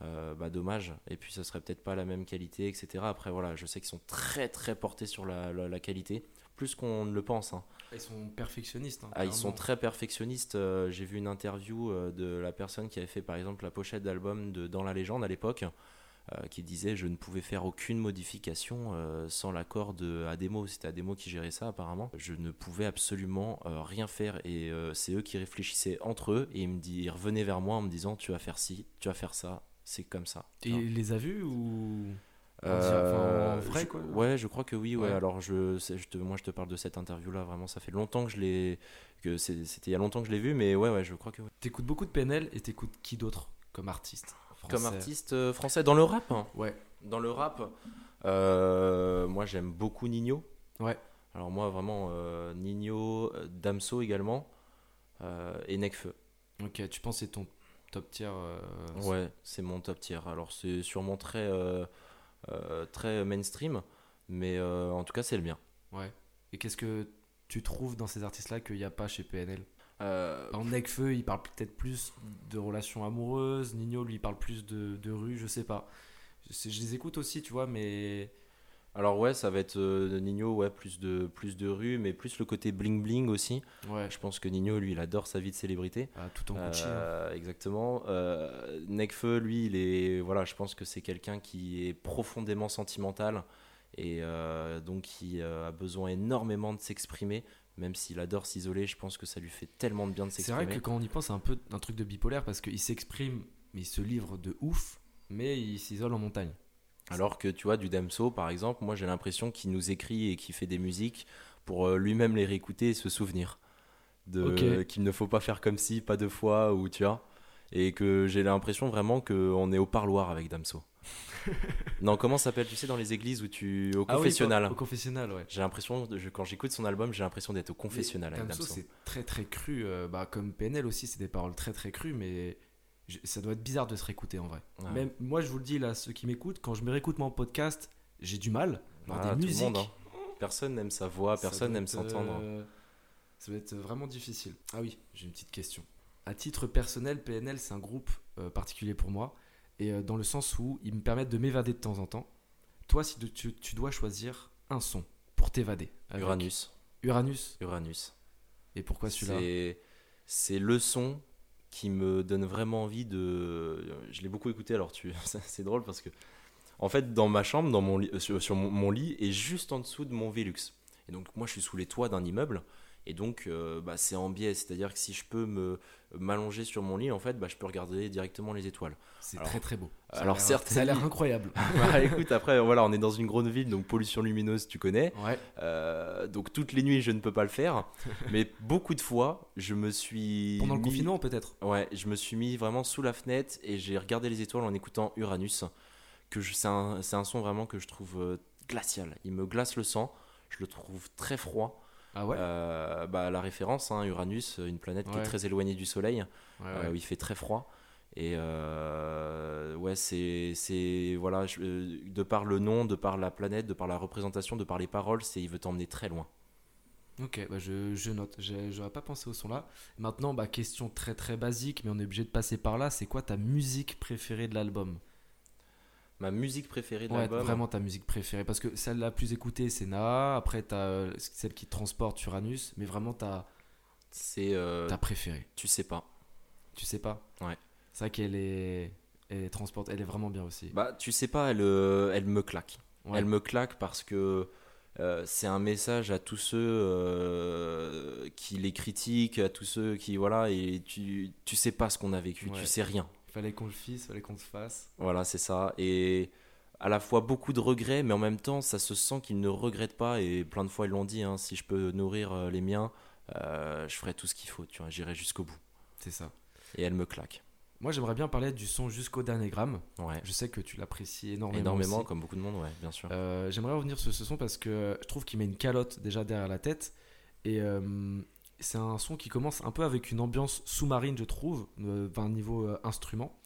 bah, dommage? Et puis, ça serait peut-être pas la même qualité, etc. Après, voilà, je sais qu'ils sont très, très portés sur la, la- la qualité, plus qu'on ne le pense. hein. Ils sont perfectionnistes. hein, Ah, ils sont très perfectionnistes. euh, J'ai vu une interview euh, de la personne qui avait fait, par exemple, la pochette d'album de Dans la légende à l'époque. euh, qui disait je ne pouvais faire aucune modification sans l'accord de Ademo. C'était Ademo qui gérait ça apparemment. Je ne pouvais absolument rien faire et c'est eux qui réfléchissaient entre eux et ils, me dit, ils revenaient vers moi en me disant tu vas faire ci, tu vas faire ça, c'est comme ça. Et il les a vus ou Euh, Enfin, en vrai, je- quoi. Ouais, je crois que oui. Ouais. Ouais. Alors, je, c'est- je te, moi, je te parle de cette interview-là. Vraiment, ça fait longtemps que je l'ai. que C'était il y a longtemps que je l'ai vu, mais ouais, ouais, je crois que. oui. T'écoutes beaucoup de PNL et t'écoutes qui d'autre comme artiste Comme français artiste euh, français dans le rap. hein. Ouais. Dans le rap, euh, moi, j'aime beaucoup Nino. Ouais. Alors moi, vraiment, euh, Nino, euh, Damso également, euh, et Nekfeu. Ok, tu penses que c'est ton top tier euh, Ouais, c'est mon top tier. Alors c'est sûrement très, euh, euh, très mainstream, mais euh, en tout cas, c'est le mien. Ouais. Et qu'est-ce que tu trouves dans ces artistes-là qu'il n'y a pas chez PNL Euh, En Necfeu, il parle peut-être plus de relations amoureuses. Nino, lui, parle plus de, de rue, je sais pas. Je, je les écoute aussi, tu vois, mais. Alors ouais, ça va être euh, Nino, ouais, plus de, plus de rue, mais plus le côté bling bling aussi. Ouais, Je pense que Nino, lui, il adore sa vie de célébrité. ah, tout en Gucci. hein. Euh, exactement. Euh, Nekfeu, lui, il est, voilà, je pense que c'est quelqu'un qui est profondément sentimental et euh, donc qui a besoin énormément de s'exprimer. Même s'il adore s'isoler, je pense que ça lui fait tellement de bien de C'est vrai s'exprimer. que quand on y pense, c'est un peu un truc de bipolaire parce qu'il s'exprime, mais il se livre de ouf, mais il s'isole en montagne. Alors que tu vois, du Damso, par exemple, moi j'ai l'impression qu'il nous écrit et qu'il fait des musiques pour euh, lui-même les réécouter et se souvenir. De. Qu'il ne faut pas faire comme si, pas deux fois, ou tu vois. Et que j'ai l'impression vraiment qu'on est au parloir avec Damso. non, comment ça s'appelle Tu sais, dans les églises où tu. au Ah oui, confessionnal. Au confessionnal, ouais. J'ai l'impression, quand j'écoute son album, j'ai l'impression d'être au confessionnal avec Damso, Damso. c'est très très cru. euh, bah, comme PNL aussi, c'est des paroles très très crues, mais je- ça doit être bizarre de se réécouter en vrai. Ouais. Même moi, je vous le dis là, ceux qui m'écoutent, quand je me réécoute mon podcast, j'ai du mal. Ah, des musiques, monde, hein. Personne n'aime sa voix, personne n'aime s'entendre. euh, ça va être vraiment difficile. Ah oui, j'ai une petite question. À titre personnel, PNL, c'est un groupe euh, particulier pour moi, et euh, dans le sens où ils me permettent de m'évader de temps en temps. Toi, si tu, tu dois choisir un son pour t'évader, avec Uranus. Uranus. Uranus. Et pourquoi celui-là? C'est le son qui me donne vraiment envie de. Je l'ai beaucoup écouté, alors tu... c'est drôle parce que. En fait, dans ma chambre, dans mon euh, sur, mon lit, est juste en dessous de mon Velux. Et donc, moi, je suis sous les toits d'un immeuble. Et donc, euh, bah, c'est en biais. C'est-à-dire que si je peux me m'allonger sur mon lit, en fait, bah, je peux regarder directement les étoiles. C'est très très beau. Ça a alors l'air- certes, ça a l'air incroyable. bah, écoute, après, voilà, on est dans une grande ville, donc pollution lumineuse, tu connais. Ouais. Euh, donc, toutes les nuits, je ne peux pas le faire. mais beaucoup de fois, je me suis. Pendant le confinement peut-être? Ouais, je me suis mis vraiment sous la fenêtre et j'ai regardé les étoiles en écoutant Uranus. Que je- c'est un, c'est un son vraiment que je trouve euh, glacial. Il me glace le sang. Je le trouve très froid. Ah ouais. Euh, bah, la référence, hein, Uranus, une planète qui est très éloignée du Soleil, Ouais, euh, où il fait très froid. Et euh, ouais, c'est, voilà, je- de par le nom, de par la planète, de par la représentation, de par les paroles, c'est il veut t'emmener très loin. Ok, bah je, je note. J'aurais pas pensé au son là. Maintenant, bah, question très très basique, mais on est obligé de passer par là. C'est quoi ta musique préférée de l'album? Ma musique préférée de Ouais, l'album. vraiment ta musique préférée. Parce que celle la plus écoutée, c'est Naa. Après, t'as euh, celle qui transporte Uranus. Mais vraiment ta, C'est, euh, ta préférée. tu sais pas. Tu sais pas? Ouais. C'est vrai qu'elle est, elle est transporte. Elle est vraiment bien aussi. Bah, tu sais pas, elle, euh, elle me claque. Ouais. Elle me claque parce que euh, c'est un message à tous ceux euh, qui les critiquent, à tous ceux qui voilà et tu tu sais pas ce qu'on a vécu, Ouais. tu sais rien. Fallait qu'on le fasse, fallait qu'on le fasse. Voilà, c'est ça et à la fois beaucoup de regrets, mais en même temps, ça se sent qu'ils ne regrettent pas et plein de fois ils l'ont dit. hein, si je peux nourrir euh, les miens, euh, je ferai tout ce qu'il faut, tu vois, j'irai jusqu'au bout. C'est ça. Et elle me claque. Moi, j'aimerais bien parler du son jusqu'au dernier gramme. Ouais. Je sais que tu l'apprécies énormément. Énormément, aussi. comme beaucoup de monde, ouais, bien sûr. Euh, J'aimerais revenir sur ce son parce que je trouve qu'il met une calotte déjà derrière la tête. Et euh, c'est un son qui commence un peu avec une ambiance sous-marine, je trouve, euh, d'un niveau euh, instrument.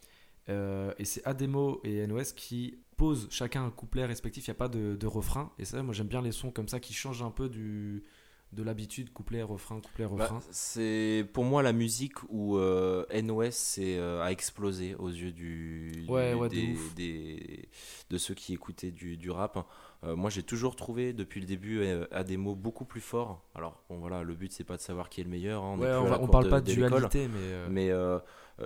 Euh, et c'est Ademo et NOS qui posent chacun un couplet respectif. Il n'y a pas de, de refrain. Et ça, moi, j'aime bien les sons comme ça qui changent un peu du, de l'habitude couplet, refrain, couplet, Bah, refrain. c'est pour moi la musique où euh, NOS c'est, euh, a explosé aux yeux du, Ouais, du- ouais, de des, ouf. des- de ceux qui écoutaient du, du rap. Euh, moi j'ai toujours trouvé depuis le début euh, à des mots beaucoup plus forts. Alors bon voilà, le but c'est pas de savoir qui est le meilleur. hein, on ouais, on, va- on parle de- pas de, dualité, mais. euh, Mais euh,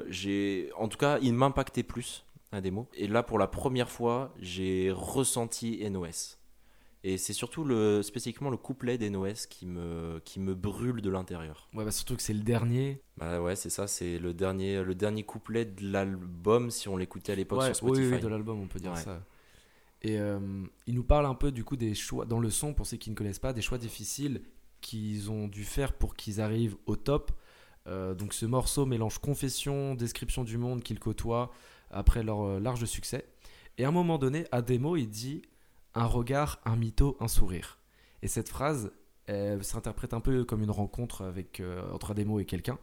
j'ai, en tout cas, il m'impactait plus à des mots. Et là, pour la première fois, j'ai ressenti NOS. Et c'est surtout le, spécifiquement le couplet d'NOS qui me, qui me brûle de l'intérieur. Ouais, bah, surtout que c'est le dernier. Bah ouais, c'est ça, c'est le dernier, le dernier couplet de l'album si on l'écoutait à l'époque Ouais, sur oui, Spotify. oui, de l'album, on peut dire Ouais. ça. Et euh, il nous parle un peu du coup des choix dans le son, pour ceux qui ne connaissent pas, des choix difficiles qu'ils ont dû faire pour qu'ils arrivent au top. Euh, donc ce morceau mélange confession, description du monde qu'ils côtoient après leur euh, large succès. Et à un moment donné, à démo, il dit un regard, un mytho, un sourire. Et cette phrase s'interprète un peu comme une rencontre avec, entre Ademo et quelqu'un.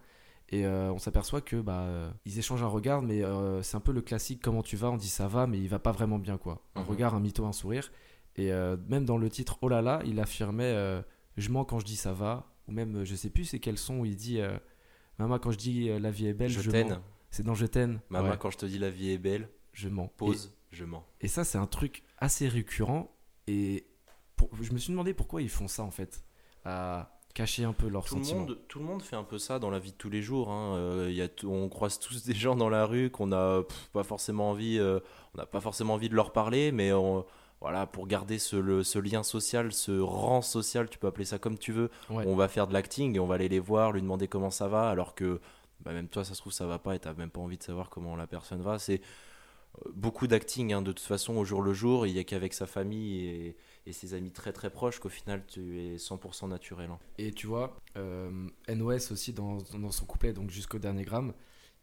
Et euh, on s'aperçoit que bah euh, ils échangent un regard, mais euh, c'est un peu le classique comment tu vas, on dit ça va, mais il va pas vraiment bien quoi. Un Mhm. regard, un mytho, un sourire. Et euh, même dans le titre Oh là là, il affirmait je mens quand je dis ça va, ou même je sais plus c'est quel son où il dit Maman quand je dis la vie est belle, je, je t'aime. C'est dans Je t'aime. Maman, Ouais, quand je te dis la vie est belle, je mens. pause, je mens. Et, et ça c'est un truc assez récurrent. Et pour- je me suis demandé pourquoi ils font ça en fait, à cacher un peu leurs Tout le, monde, tout le monde fait un peu ça dans la vie de tous les jours. hein. Euh, y a on croise tous des gens dans la rue qu'on a pff, pas forcément envie, euh, on n'a pas forcément envie de leur parler, mais on- voilà, pour garder ce, le- ce lien social, ce rang social, tu peux appeler ça comme tu veux, Ouais. on va faire de l'acting et on va aller les voir, lui demander comment ça va, alors que bah, même toi, ça se trouve, ça va pas et t'as même pas envie de savoir comment la personne va. C'est beaucoup d'acting hein, de toute façon au jour le jour. Il y a qu'avec sa famille et, ses amis très très proches qu'au final tu es 100% naturel. hein. Et tu vois, euh, NOS aussi dans, son couplet, donc jusqu'au dernier gramme,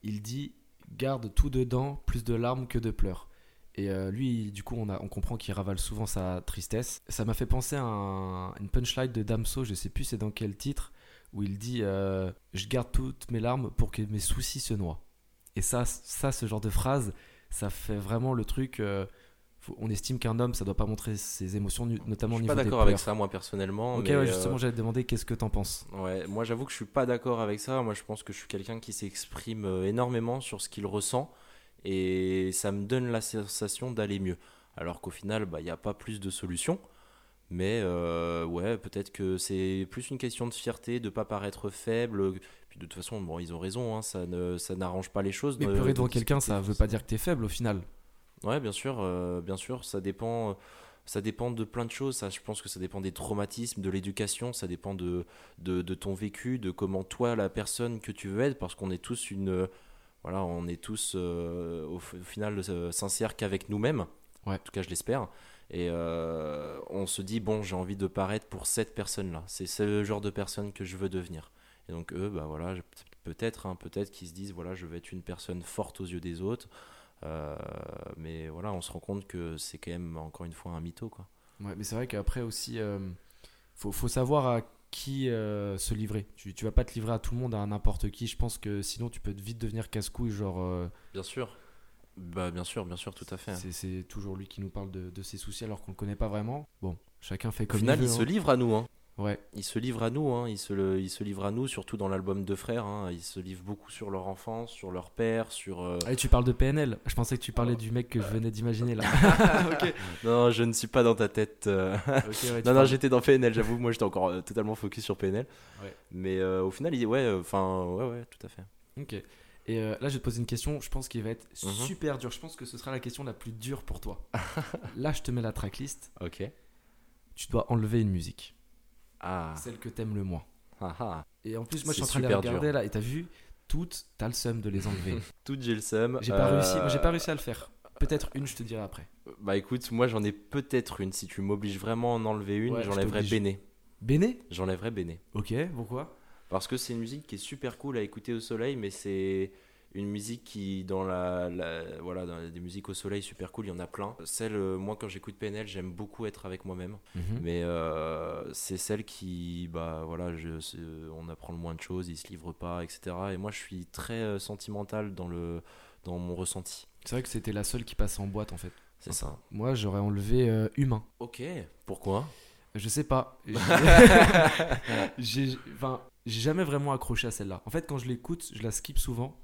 il dit Garde tout dedans, plus de larmes que de pleurs. Et euh, lui, du coup, on, comprend qu'il ravale souvent sa tristesse. Ça m'a fait penser à un- une punchline de Damso, je sais plus c'est dans quel titre, où il dit euh, Je garde toutes mes larmes pour que mes soucis se noient. Et ça, ça ce genre de phrase, ça fait vraiment le truc. euh, faut- on estime qu'un homme, ça doit pas montrer ses émotions, notamment Je au suis pas niveau des d'accord avec ça moi personnellement. Ok, mais, ouais, euh, justement, j'allais te demander qu'est-ce que t'en penses? Ouais, moi j'avoue que je suis pas d'accord avec ça. Moi je pense que je suis quelqu'un qui s'exprime euh, énormément sur ce qu'il ressent et ça me donne la sensation d'aller mieux. Alors qu'au final, bah, il n'y a pas plus de solutions. Mais euh, ouais, peut-être que c'est plus une question de fierté, de pas paraître faible. Puis de toute façon, bon, ils ont raison, hein, ça ne, ça n'arrange pas les choses. Mais de- pleurer de devant quelqu'un, ça de veut pas dire que t'es faible au final. Ouais, bien sûr, euh, bien sûr, ça dépend, ça dépend de plein de choses. Ça, je pense que ça dépend des traumatismes, de l'éducation, ça dépend de, de, de ton vécu, de comment toi, la personne que tu veux être, parce qu'on est tous une, voilà, on est tous euh, au, final euh, sincères qu'avec nous-mêmes. Ouais. En tout cas, je l'espère. Et euh, on se dit bon, j'ai envie de paraître pour cette personne-là. C'est ce genre de personne que je veux devenir. Et donc eux, bah voilà, peut-être, hein, peut-être qu'ils se disent voilà, je vais être une personne forte aux yeux des autres. Euh, mais voilà, on se rend compte que c'est quand même encore une fois un mytho quoi. Ouais, mais c'est vrai qu'après aussi, euh, faut, faut savoir à qui euh, se livrer. Tu, tu vas pas te livrer à tout le monde, à n'importe qui. Je pense que sinon, tu peux vite devenir casse-couille. Genre, euh, Bien sûr. Bah bien sûr, bien sûr, tout à fait. c'est- toujours lui qui nous parle de, de ses soucis alors qu'on le connaît pas vraiment. Bon, chacun fait Au comme final, il il veut. se hein. livre à nous. Hein. Ouais, Il se livre à nous, hein. il, se le- il se livre à nous, surtout dans l'album de frères. Hein. Il se livre beaucoup sur leur enfance, sur leur père, sur. euh, Et tu parles de PNL. Je pensais que tu parlais du mec que je venais d'imaginer là. Non, je ne suis pas dans ta tête. euh. Ouais, non, non, parles- j'étais dans PNL, j'avoue. Moi, j'étais encore euh, totalement focus sur PNL. Ouais. Mais euh, au final, il... ouais, enfin, ouais, ouais, tout à fait. Ok. Et là, je vais te poser une question, je pense qu'il va être Mhm. super dur. Je pense que ce sera la question la plus dure pour toi. là, je te mets la tracklist. Ok. Tu dois enlever une musique. Ah, Celle que t'aimes le moins. ah, ah. Et en plus, moi, je suis en train de les regarder dur. là. Et t'as vu Toutes, t'as le seum de les enlever. Toutes, j'ai le seum. j'ai pas Euh, réussi. J'ai pas réussi à le faire. Peut-être une, je te dirai après. Bah écoute, moi j'en ai peut-être une. Si tu m'obliges vraiment à en enlever une, Ouais, je j'enlèverais t'oblige. Béné. Béné? J'enlèverais Béné. Ok, pourquoi? Parce que c'est une musique qui est super cool à écouter au soleil, mais c'est une musique qui, dans la, la- voilà, dans des musiques au soleil super cool, il y en a plein. Celle, euh, moi, quand j'écoute PNL, j'aime beaucoup être avec moi-même. Mhm. Mais euh, c'est celle qui, bah voilà, je, c'est- on apprend le moins de choses, il se livre pas, etc. Et moi, je suis très euh, sentimental dans le, dans mon ressenti. C'est vrai que c'était la seule qui passait en boîte en fait. C'est ça. Moi, j'aurais enlevé euh, humain. Ok. Pourquoi? Je sais pas. J'ai enfin, j'ai jamais vraiment accroché à celle-là. En fait, quand je l'écoute, je la skip souvent.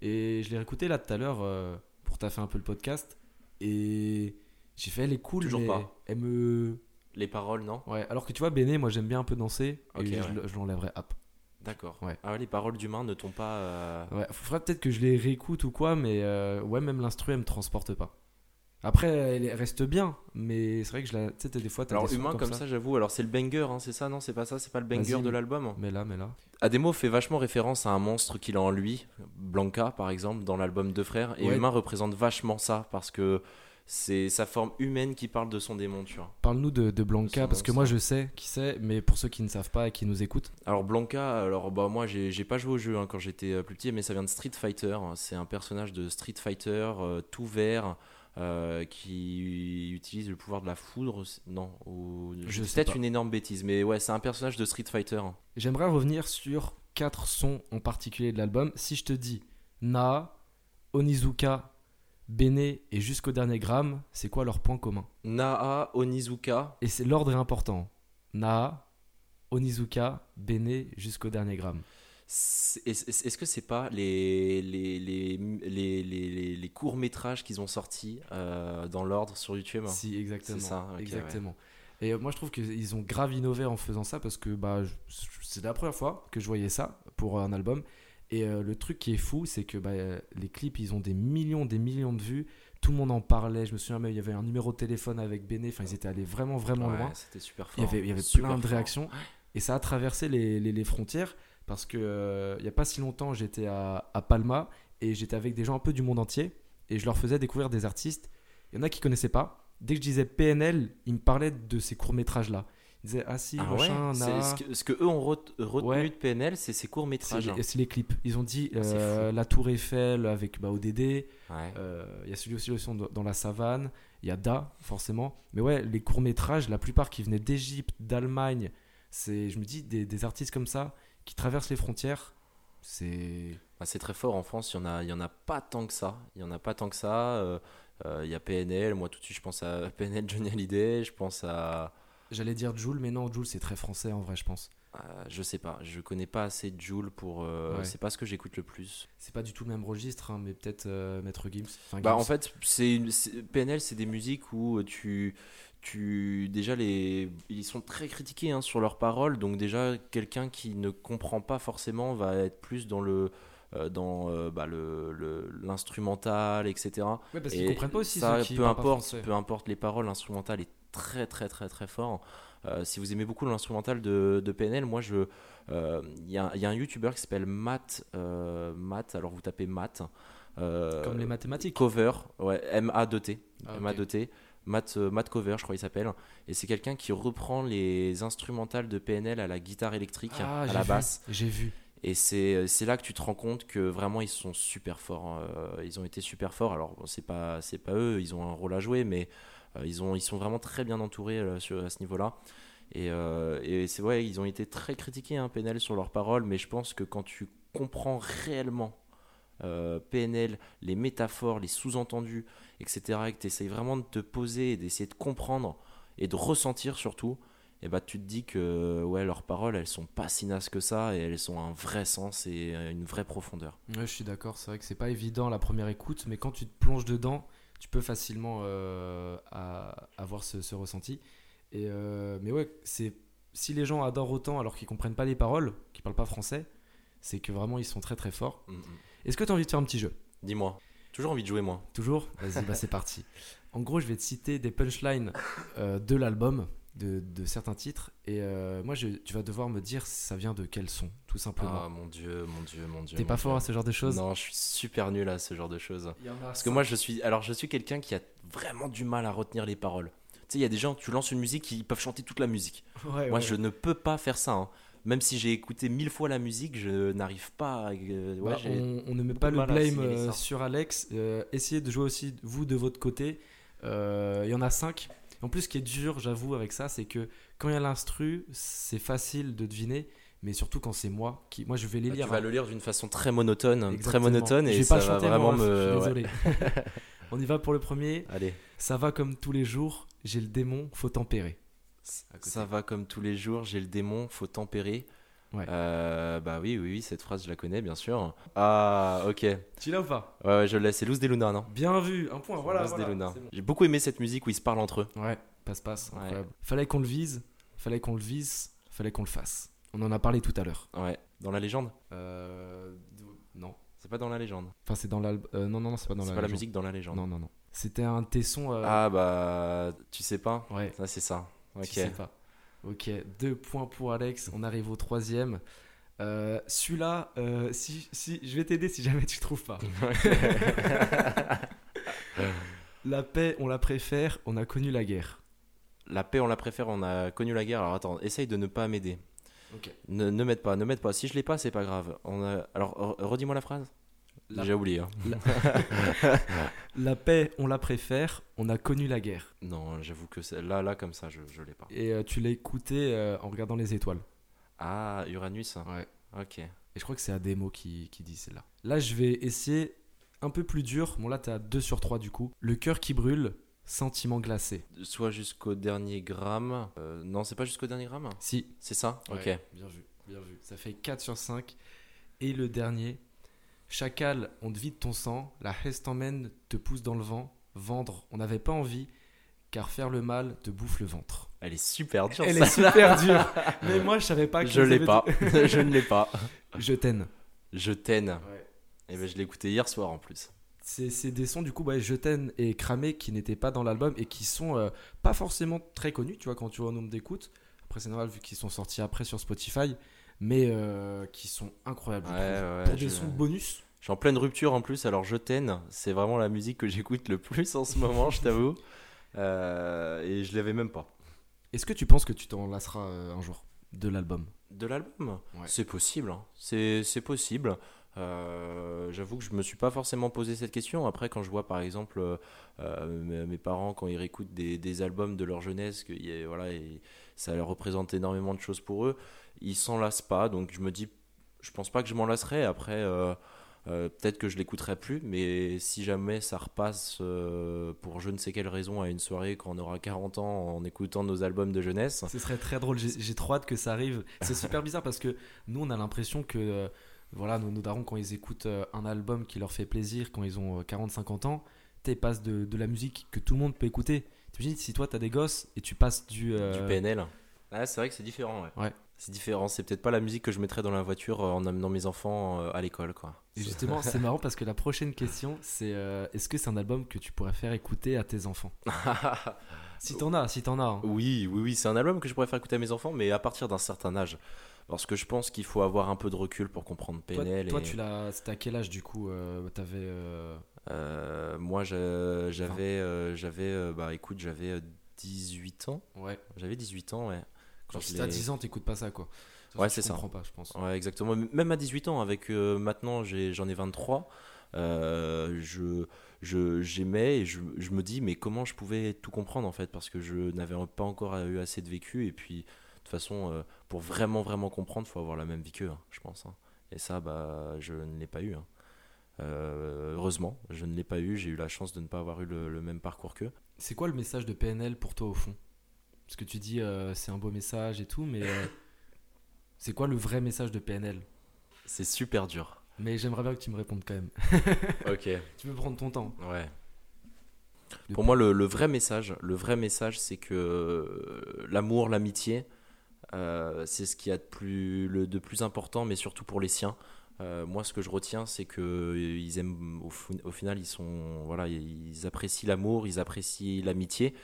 Et je l'ai réécouté là tout à l'heure euh, pour taffer un peu le podcast. Et j'ai fait, elle est cool, Toujours mais pas. elle me. Les paroles, non? Ouais, alors que tu vois, Béné, moi j'aime bien un peu danser. Ok, et je, ouais. le- je l'enlèverais hop. D'accord. Ouais. Ah ouais, les paroles d'humain ne t'ont pas. euh, Ouais, faudrait peut-être que je les réécoute ou quoi, mais euh, ouais, même l'instru, elle me transporte pas. Après, elle reste bien, mais c'est vrai que je la. Tu sais, des fois, t'as Alors, des humain comme ça, j'avoue. Alors, c'est le banger, hein, c'est ça, non C'est pas ça C'est pas le banger de l'album Mais là, mais là. Ademo fait vachement référence à un monstre qu'il a en lui, Blanca par exemple, dans l'album Deux Frères. Et Ouais. Humain représente vachement ça parce que c'est sa forme humaine qui parle de son démon, tu vois. Parle-nous de, de Blanca, parce que moi je sais qui c'est, mais pour ceux qui ne savent pas et qui nous écoutent, Alors Blanca, alors bah moi j'ai pas joué au jeu hein, quand j'étais euh, plus petit, mais ça vient de Street Fighter. C'est un personnage de Street Fighter euh, tout vert. Euh, qui utilise le pouvoir de la foudre, non, ou Je peut-être pas. une énorme bêtise, mais ouais, c'est un personnage de Street Fighter. j'aimerais revenir sur quatre sons en particulier de l'album. Si je te dis Na, Onizuka, Bene et jusqu'au dernier gramme, c'est quoi leur point commun? Naa Onizuka, Et c'est l'ordre est important. Na, Onizuka, Bene jusqu'au dernier gramme. Est-ce que c'est pas les, les, les, les, les, les courts-métrages qu'ils ont sortis euh, dans l'ordre sur YouTube? Si, exactement. C'est ça, ok, exactement. Et euh, moi, je trouve qu'ils ont grave innové en faisant ça parce que bah, c'est la première fois que je voyais ça pour un album. Et euh, le truc qui est fou, c'est que bah, les clips, ils ont des millions, des millions de vues. Tout le monde en parlait. Je me souviens même, il y avait un numéro de téléphone avec Béné. Enfin, ils étaient allés vraiment, vraiment Ouais, loin. C'était super fort. Il y avait, il y avait plein de réactions. Et ça a traversé les, les- les frontières parce que euh, il n'y a pas si longtemps, j'étais à, à Palma et j'étais avec des gens un peu du monde entier et je leur faisais découvrir des artistes. Il y en a qui connaissaient pas. Dès que je disais PNL, ils me parlaient de ces courts-métrages-là. Ils disaient Ah si, Ah machin, na. ce, que, ce que eux ont ret- retenu Ouais. de PNL, c'est ces C'est courts-métrages. les, c'est les clips. Ils ont dit euh. La Tour Eiffel avec bah, ODD. Ouais. Euh, Il y a celui aussi dans la savane. Il y a Da, forcément. Mais ouais, les courts-métrages, la plupart qui venaient d'Égypte, d'Allemagne, c'est, je me dis, des, des artistes comme ça qui traversent les frontières, c'est. Ah, c'est très fort en France, il y en a, il y en a pas tant que ça. Il y en a pas tant que ça. euh, euh, Il y a PNL, moi tout de suite je pense à PNL Johnny Hallyday, je pense à, J'allais dire Joule, mais non, Joule, c'est très français en vrai, je pense. à- je sais pas, je connais pas assez de Joule pour, euh, Ouais. c'est pas ce que j'écoute le plus. C'est pas du tout le même registre, hein, mais peut-être euh, Maître Gims. Bah en fait, c'est- PNL, c'est des musiques où tu, tu déjà les, ils sont très critiqués hein, sur leurs paroles, donc déjà quelqu'un qui ne comprend pas forcément va être plus dans le euh, dans euh, bah, le l'instrumental, etc. Ouais, parce qu'ils comprennent pas aussi ça, ceux qui peu importe, peu importe les paroles, l'instrumental est très très très très fort. Euh, si vous aimez beaucoup l'instrumental de, de PNL, moi je, euh, il y, a, y a un YouTuber qui s'appelle Matt, euh, Matt, alors vous tapez Matt. Comme les mathématiques. Cover, ouais, M-A-2-T. Ah, ok. M-A-2-T. Matt, euh, Matt Cover, je crois qu'il s'appelle. Et c'est quelqu'un qui reprend les instrumentales de PNL à la guitare électrique, Ah, à la vu, basse. J'ai vu. Et c'est c'est là que tu te rends compte que vraiment ils sont super forts. euh, ils ont été super forts. Alors bon, c'est pas c'est pas eux, ils ont un rôle à jouer, mais euh, ils ont ils sont vraiment très bien entourés euh, sur, à ce niveau-là. Et, euh, et c'est vrai, ils ont été très critiqués hein, PNL sur leurs paroles, mais je pense que quand tu comprends réellement euh, PNL, les métaphores, les sous-entendus, etc., et que tu essayes vraiment de te poser et d'essayer de comprendre et de ressentir surtout, et bah tu te dis que ouais leurs paroles elles sont pas si nazes que ça et elles ont un vrai sens et euh, une vraie profondeur. Ouais, je suis d'accord. C'est vrai que c'est pas évident la première écoute, mais quand tu te plonges dedans, tu peux facilement euh, à- avoir ce, ce ressenti. Et euh, mais ouais, c'est si les gens adorent autant alors qu'ils comprennent pas les paroles, qu'ils parlent pas français, c'est que vraiment ils sont très très forts. Mm, mm. Est-ce que tu as envie de faire un petit jeu? Dis-moi, toujours envie de jouer moi. Toujours? Vas-y, bah c'est parti. En gros, je vais te citer des punchlines euh, de l'album, de, de certains titres, et euh, moi, je- tu vas devoir me dire ça vient de quel son, tout simplement. Ah mon dieu, mon dieu, mon dieu. T'es pas Dieu. fort à ce genre de choses? Non, je suis super nul à ce genre de choses. Parce que moi je suis alors je suis quelqu'un qui a vraiment du mal à retenir les paroles. Tu sais, il y a des gens, tu lances une musique, ils peuvent chanter toute la musique. Ouais, Moi, ouais. je ne peux pas faire ça. hein. Même si j'ai écouté mille fois la musique, je n'arrive pas. À, euh, ouais, Bah, on, on ne met pas le blame euh, sur Alex. Euh, essayez de jouer aussi, vous, de votre côté. Il y en a 5. En plus, ce qui est dur, j'avoue, avec ça, c'est que quand il y a l'instru, c'est facile de deviner. Mais surtout quand c'est moi qui. Moi, je vais les Bah, lire. tu vas hein. le lire d'une façon très monotone, très monotone, Je et ça pas va chanter vraiment me. je suis désolé. On y va pour le premier. Allez, Ça va comme tous les jours. J'ai le démon, faut tempérer. Ça va comme tous les jours, j'ai le démon, faut tempérer. Ouais. Euh, bah oui, oui, oui, cette phrase je la connais bien sûr. Ah, ok. Tu l'as ou pas? Ouais, je l'ai, c'est Luz de Luna, non? Bien vu, un point. Voilà. Voilà, c'est bon. J'ai beaucoup aimé cette musique où ils se parlent entre eux. Ouais, passe-passe. Ouais. Fallait qu'on le vise, fallait qu'on le vise, fallait qu'on le fasse. On en a parlé tout à l'heure. Ouais, dans la légende? Euh, non. C'est pas dans la légende. Enfin, c'est dans l'album. non, non, non, c'est pas dans C'est la pas la légende. musique dans la légende. Non, non, non. C'était un tesson. euh, Ah bah, tu sais pas? Ouais, Ça, c'est ça. Ok. tu sais pas. Ok, deux points pour Alex. On arrive au troisième. Euh, Celui-là, euh, si, si, je vais t'aider si jamais tu trouves pas. la paix, on la préfère. On a connu la guerre. La paix, on la préfère, on a connu la guerre. Alors attends, essaye de ne pas m'aider. Ok. Ne, ne m'aide pas, ne m'aide pas. Si je l'ai pas, c'est pas grave. On a... Alors, re- redis-moi la phrase. La- J'ai oublié. hein. La paix, on la préfère. On a connu la guerre. Non, j'avoue que c'est- là, là, comme ça, je, je l'ai pas. Et euh, tu l'as écouté euh, en regardant les étoiles. Ah, Uranus. Ouais. Ok. Et je crois que c'est Ademo qui, qui dit celle-là. Là, je vais essayer un peu plus dur. Bon, là, t'es à 2 sur 3 du coup. Le cœur qui brûle, sentiment glacé. Soit jusqu'au dernier gramme. Euh, non, c'est pas jusqu'au dernier gramme? Si. C'est ça? Ok. Bien vu, bien vu. Ça fait 4 sur 5. Et le dernier. Chacal, on te vide ton sang. La hesse t'emmène, te pousse dans le vent. Vendre, on n'avait pas envie. Car faire le mal te bouffe le ventre. Elle est super dure. Elle ça. est super dure. Mais moi, je savais pas que Je l'ai pas. je ne l'ai pas. Je t'aime. Je t'aime. Et ben, je l'ai écouté hier soir en plus. C'est des sons du coup, ouais, Je t'aime et Cramé qui n'étaient pas dans l'album et qui sont euh, pas forcément très connus, tu vois, quand tu vois au nombre d'écoutes. Après, c'est normal vu qu'ils sont sortis après sur Spotify, mais euh, qui sont incroyables. je Ouais, trouve. ouais, Pour je- des sons bonus, Je suis en pleine rupture en plus, alors je t'aime. C'est vraiment la musique que j'écoute le plus en ce moment, je t'avoue. Euh, et je l'avais même pas. est-ce que tu penses que tu t'en lasseras euh, un jour de l'album? De l'album? Ouais. C'est possible. hein. C'est possible. Euh, J'avoue que je me suis pas forcément posé cette question. Après, quand je vois par exemple euh, mes mes parents, quand ils réécoutent des, des albums de leur jeunesse, que y a- voilà, et ça leur représente énormément de choses pour eux, ils s'en lassent pas. Donc je me dis, je pense pas que je m'en lasserai. Après, euh, peut-être que je l'écouterai plus, mais si jamais ça repasse euh, pour je ne sais quelle raison à une soirée quand on aura 40 ans en écoutant nos albums de jeunesse, Ce serait très drôle, j'ai trop hâte que ça arrive. C'est super bizarre parce que nous, on a l'impression que euh, voilà, nos, nos darons, quand ils écoutent un album qui leur fait plaisir, quand ils ont 40-50 ans, ils passent de, de la musique que tout le monde peut écouter. T'imagines si toi, t'as des gosses et tu passes du. Du PNL. Ah, c'est vrai que c'est différent, ouais. Ouais. C'est différent. C'est peut-être pas la musique que je mettrais dans la voiture euh, en amenant mes enfants euh, à l'école, quoi. Et justement, c'est marrant parce que la prochaine question, c'est euh, est-ce que c'est un album que tu pourrais faire écouter à tes enfants? Si t'en as, si t'en as. hein. oui, oui, oui, c'est un album que je pourrais faire écouter à mes enfants, mais à partir d'un certain âge. Parce que je pense qu'il faut avoir un peu de recul pour comprendre Toi, PNL. toi, et, tu l'as. C'était à quel âge du coup euh, T'avais. euh, euh, moi, j'avais, j'avais, bah, écoute, j'avais euh, 18 ans. Ouais. J'avais 18 ans, ouais. Quand Genre, si t'as l'ai- 10 ans, t'écoutes pas ça quoi. Ça, Ouais, je c'est ça. comprends pas, je pense. Ouais, exactement. Même à 18 ans, avec euh, maintenant j'en ai 23, euh, je je- j'aimais et je, je me dis mais comment je pouvais tout comprendre en fait? Parce que je n'avais pas encore eu assez de vécu et puis de toute façon euh, pour vraiment vraiment comprendre faut avoir la même vie qu'eux hein, je pense hein. et ça bah je ne l'ai pas eu hein. Euh, heureusement je ne l'ai pas eu j'ai eu la chance de ne pas avoir eu le, le même parcours qu'eux C'est quoi le message de PNL pour toi au fond? Parce que tu dis euh, c'est un beau message et tout, mais euh, c'est quoi le vrai message de PNL c'est super dur Mais j'aimerais bien que tu me répondes quand même. ok Tu peux prendre ton temps. Ouais. Pour moi, le, le vrai message, le vrai message, c'est que euh, l'amour, l'amitié, euh, c'est ce qu'il y a de plus, le, de plus important, mais surtout pour les siens. Euh, moi, ce que je retiens, c'est que ils aiment, au, fi- au final, ils sont, voilà, ils apprécient l'amour, ils apprécient l'amitié,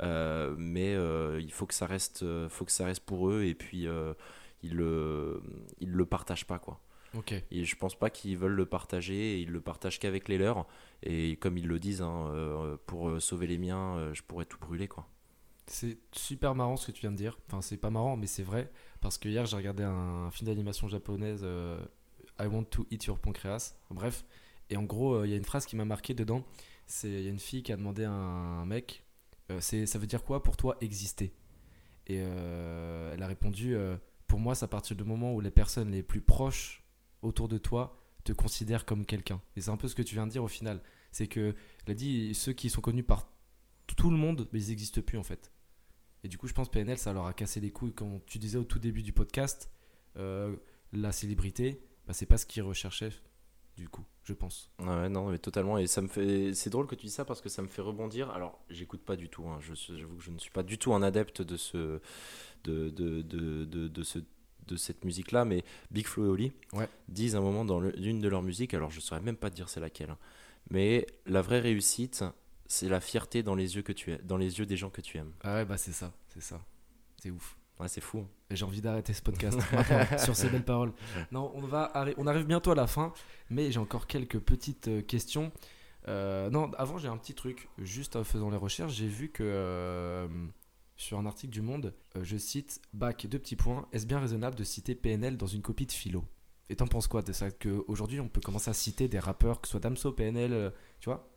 mais euh, il faut que ça reste, euh, faut que ça reste pour eux, et puis euh, ils le, ils le partagent pas, quoi. Et je pense pas qu'ils veulent le partager, et ils le partagent qu'avec les leurs. Et comme ils le disent, hein, euh, pour euh, sauver les miens, euh, je pourrais tout brûler, quoi. C'est super marrant ce que tu viens de dire. Enfin, c'est pas marrant, mais c'est vrai. Parce que hier, j'ai regardé un film d'animation japonaise, euh, I Want to Eat Your Pancreas. Bref. Et en gros, euh, il y a une phrase qui m'a marqué dedans. C'est il y a une fille qui a demandé à un mec euh, c'est ça veut dire quoi pour toi exister? Et euh, elle a répondu euh, pour moi, c'est à partir du moment où les personnes les plus proches autour de toi te considèrent comme quelqu'un. Et c'est un peu ce que tu viens de dire au final. C'est que, elle a dit, ceux qui sont connus par tout le monde, mais ils n'existent plus en fait. Et du coup, je pense PNL, ça leur a cassé les couilles. Quand tu disais au tout début du podcast, euh, la célébrité, bah, c'est pas ce qu'ils recherchaient, du coup, je pense. Ouais, ouais, non, mais totalement. Et ça me fait. C'est drôle que tu dis ça parce que ça me fait rebondir. Alors, j'écoute pas du tout. hein. Je J'avoue que je ne suis pas du tout un adepte de ce, de, de, de, de, de ce, de cette musique-là. Mais Big Flo et Oli Ouais. disent un moment dans l'une de leurs musiques. Alors, je saurais même pas te dire c'est laquelle. hein. Mais la vraie réussite, c'est la fierté dans les yeux que tu es, dans les yeux des gens que tu aimes. Ah ouais, bah c'est ça, c'est ça. C'est ouf. Ouais, c'est fou. hein. J'ai envie d'arrêter ce podcast sur ces belles paroles. Non, on, va arri- on arrive bientôt à la fin, mais j'ai encore quelques petites euh, questions. Euh, non, avant, j'ai un petit truc. Juste en faisant les recherches, j'ai vu que euh, sur un article du Monde, euh, je cite Bac, deux petits points. Est-ce bien raisonnable de citer PNL dans une copie de philo? Et t'en penses quoi de ça? Qu'aujourd'hui, on peut commencer à citer des rappeurs, que ce soit Damso, PNL, tu vois?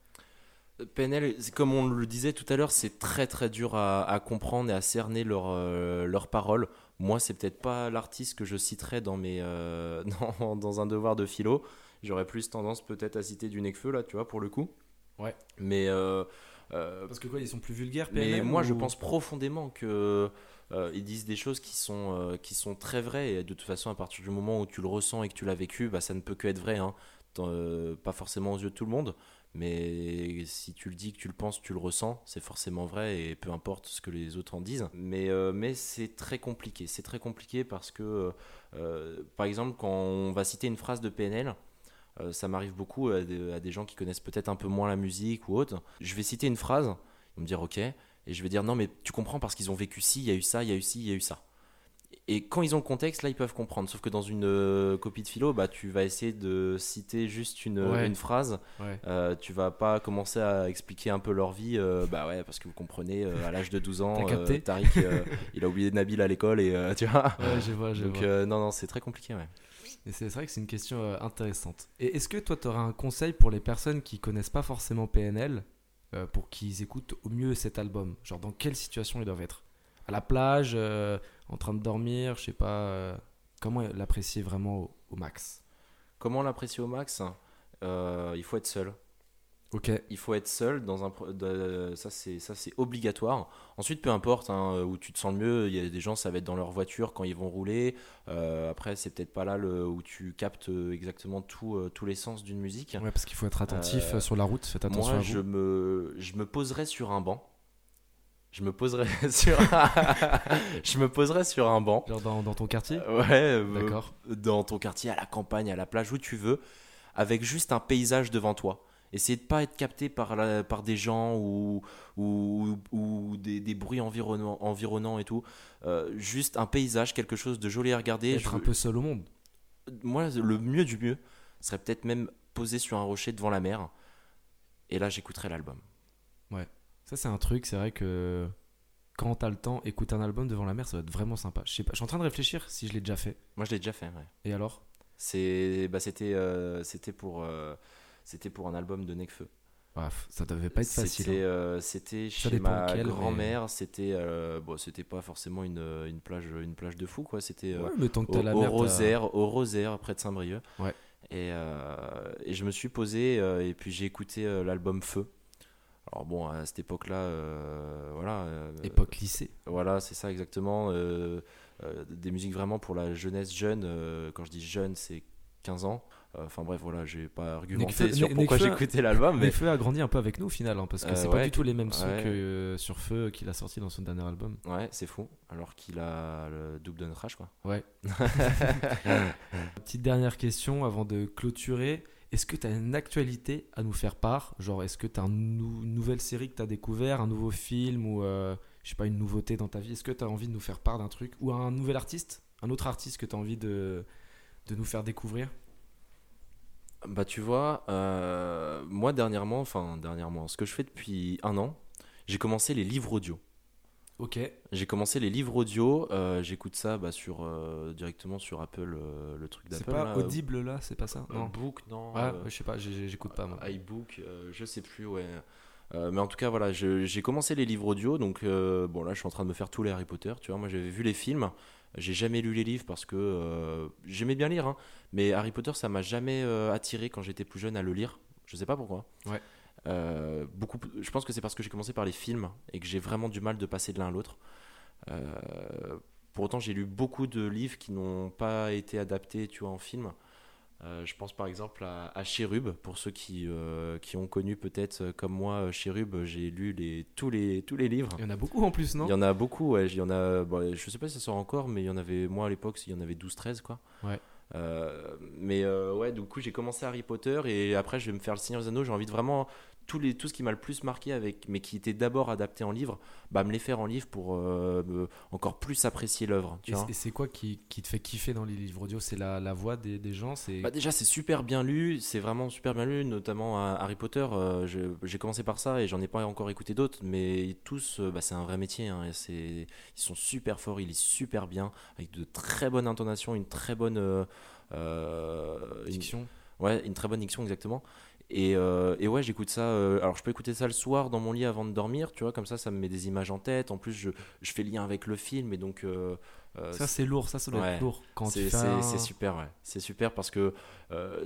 PNL, comme on le disait tout à l'heure, c'est très très dur à, à comprendre et à cerner leurs euh, leurs paroles. Moi, c'est peut-être pas l'artiste que je citerais dans, mes, euh, dans, dans un devoir de philo. J'aurais plus tendance peut-être à citer du Necfeu, là, tu vois, pour le coup. Ouais. Mais, euh, euh, Parce que quoi, ils sont plus vulgaires, mais PNL moi, je pense profondément que euh, ils disent des choses qui sont, euh, qui sont très vraies. Et de toute façon, à partir du moment où tu le ressens et que tu l'as vécu, bah, ça ne peut que être vrai. hein. Euh, pas forcément aux yeux de tout le monde, mais si tu le dis, que tu le penses, tu le ressens, c'est forcément vrai et peu importe ce que les autres en disent. Mais, euh, mais c'est très compliqué. C'est très compliqué parce que, euh, par exemple, quand on va citer une phrase de PNL, euh, ça m'arrive beaucoup à des, à des gens qui connaissent peut-être un peu moins la musique ou autre. Je vais citer une phrase, ils vont me dire ok, et je vais dire non mais tu comprends parce qu'ils ont vécu ci, il y a eu ça, il y a eu ci, il y a eu ça. Et quand ils ont le contexte, là ils peuvent comprendre. Sauf que dans une euh, copie de philo, bah, tu vas essayer de citer juste une, Ouais. une phrase. Ouais. Euh, tu vas pas commencer à expliquer un peu leur vie. euh, bah ouais, parce que vous comprenez, euh, à l'âge de 12 ans, euh, Tariq, euh, il a oublié Nabil à l'école et euh, tu vois. Ouais, je vois, je Donc vois. euh, non, non, c'est très compliqué. Ouais. Et c'est vrai que c'est une question euh, intéressante. Et est-ce que toi, tu aurais un conseil pour les personnes qui connaissent pas forcément PNL euh, pour qu'ils écoutent au mieux cet album? Genre, dans quelle situation ils doivent être? À la plage, euh, en train de dormir, je sais pas. euh, comment l'apprécier vraiment au, au max? Comment l'apprécier au max? Euh, Il faut être seul. Ok. il faut être seul dans un de- ça c'est ça c'est obligatoire ensuite peu importe hein, où tu te sens le mieux il y a des gens ça va être dans leur voiture quand ils vont rouler Euh, après c'est peut-être pas là le, où tu captes euh, exactement tout euh, tous les sens d'une musique Ouais, parce qu'il faut être attentif Euh, euh, sur la route. Faites attention moi à vous. je me je me poserais sur un banc je me poserais sur je me poserais sur un banc Genre dans, dans ton quartier? Ouais euh, D'accord. dans ton quartier, à la campagne, à la plage, où tu veux, avec juste un paysage devant toi. Essayez de pas être capté par, la- par des gens ou, ou, ou des, des bruits environnants, environnants et tout. Euh, juste un paysage, quelque chose de joli à regarder. Être Je- un peu seul au monde. Moi, le mieux du mieux serait peut-être même posé sur un rocher devant la mer. Et là, j'écouterais l'album. Ça, c'est un truc, c'est vrai que quand t'as le temps, écouter un album devant la mer, ça va être vraiment sympa. Je sais pas, je suis en train de réfléchir si je l'ai déjà fait. Moi, je l'ai déjà fait. ouais. Et alors? C'est, bah, c'était, euh, c'était pour, euh, c'était pour un album de Necfeu. Ah, f- Ça devait pas être facile. C'était, hein. euh, c'était chez ma mais- grand-mère. C'était, bon, c'était pas forcément une, une plage, une plage de fou, quoi. C'était Ouais, que au, la au mer. Rosaire, au Rosaire, près de Saint-Brieuc. Ouais. Et, et je me suis posé et puis j'ai écouté l'album Feu. Alors bon, à cette époque-là, euh, voilà. euh, Époque lycée. Voilà, c'est ça exactement. euh, des musiques vraiment pour la jeunesse jeune. quand je dis jeune, c'est 15 ans. Enfin bref, voilà, j'ai pas argumenté Nekfeu- sur Ne- pourquoi Nekfeu- j'écoutais l'album, mais Feu a grandi un peu avec nous au final, hein, parce que c'est pas ouais, du tout les mêmes sons ouais. que sur Feu qu'il a sorti dans son dernier album. ouais, c'est fou. Alors qu'il a le double de notre âge, quoi. Ouais. Petite dernière question avant de clôturer. Est-ce que tu as une actualité à nous faire part? Genre, est-ce que tu as une nouvelle série que tu as découvert, un nouveau film ou euh, je sais pas, une nouveauté dans ta vie? Est-ce que tu as envie de nous faire part d'un truc Ou un nouvel artiste? Un autre artiste que tu as envie de, de nous faire découvrir? Bah tu vois, euh, moi dernièrement, enfin dernièrement, ce que je fais depuis un an, j'ai commencé les livres audio. Ok. J'ai commencé les livres audio. euh, J'écoute ça bah, sur, euh, directement sur Apple, euh, le truc C'est d'Apple. pas là, Audible là, c'est pas ça Non. Book, non. Ah, euh, je sais pas, j'écoute pas moi. iBook, je sais plus, ouais. Mais en tout cas, voilà, j'ai commencé les livres audio, donc bon, là, je suis en train de me faire tous les Harry Potter, tu vois. Moi, j'avais vu les films, j'ai jamais lu les livres parce que j'aimais bien lire, hein, mais Harry Potter, ça m'a jamais attiré quand j'étais plus jeune à le lire. Je sais pas pourquoi. Ouais. Euh, beaucoup, je pense que c'est parce que j'ai commencé par les films et que j'ai vraiment du mal de passer de l'un à l'autre. Euh, pour autant, j'ai lu beaucoup de livres qui n'ont pas été adaptés, tu vois, en film. Euh, je pense par exemple à, à Chérub, pour ceux qui, qui ont connu peut-être comme moi Chérub, j'ai lu les, tous, les, tous les livres. Il y en a beaucoup en plus, non? Il y en a beaucoup, ouais. Il y en a, bon, je sais pas si ça sort encore, mais il y en avait, moi à l'époque, il y en avait 12-13, quoi. Ouais. Euh, mais euh, ouais, du coup, j'ai commencé Harry Potter et après, je vais me faire le Seigneur des Anneaux. J'ai envie de vraiment tous les, tout ce qui m'a le plus marqué, avec, mais qui était d'abord adapté en livre, bah, me les faire en livre pour euh, encore plus apprécier l'œuvre. Et c'est- et c'est quoi qui, qui te fait kiffer dans les livres audio? C'est la, la voix des, des gens? C'est... Bah déjà c'est super bien lu, c'est vraiment super bien lu, notamment à Harry Potter. euh, J'ai commencé par ça et j'en ai pas encore écouté d'autres, mais tous, euh, bah, c'est un vrai métier. hein, et c'est- ils sont super forts, ils lisent super bien, avec de très bonnes intonations, une très bonne euh, une- Diction ouais, une très bonne diction exactement. Et, euh, et ouais, j'écoute ça. euh, alors, je peux écouter ça le soir dans mon lit avant de dormir, tu vois, comme ça, ça me met des images en tête. En plus, je, je fais lien avec le film et donc. euh, Ça c'est lourd, ça ça doit Ouais. être lourd. Quand tu c'est fais super, ouais. C'est super parce que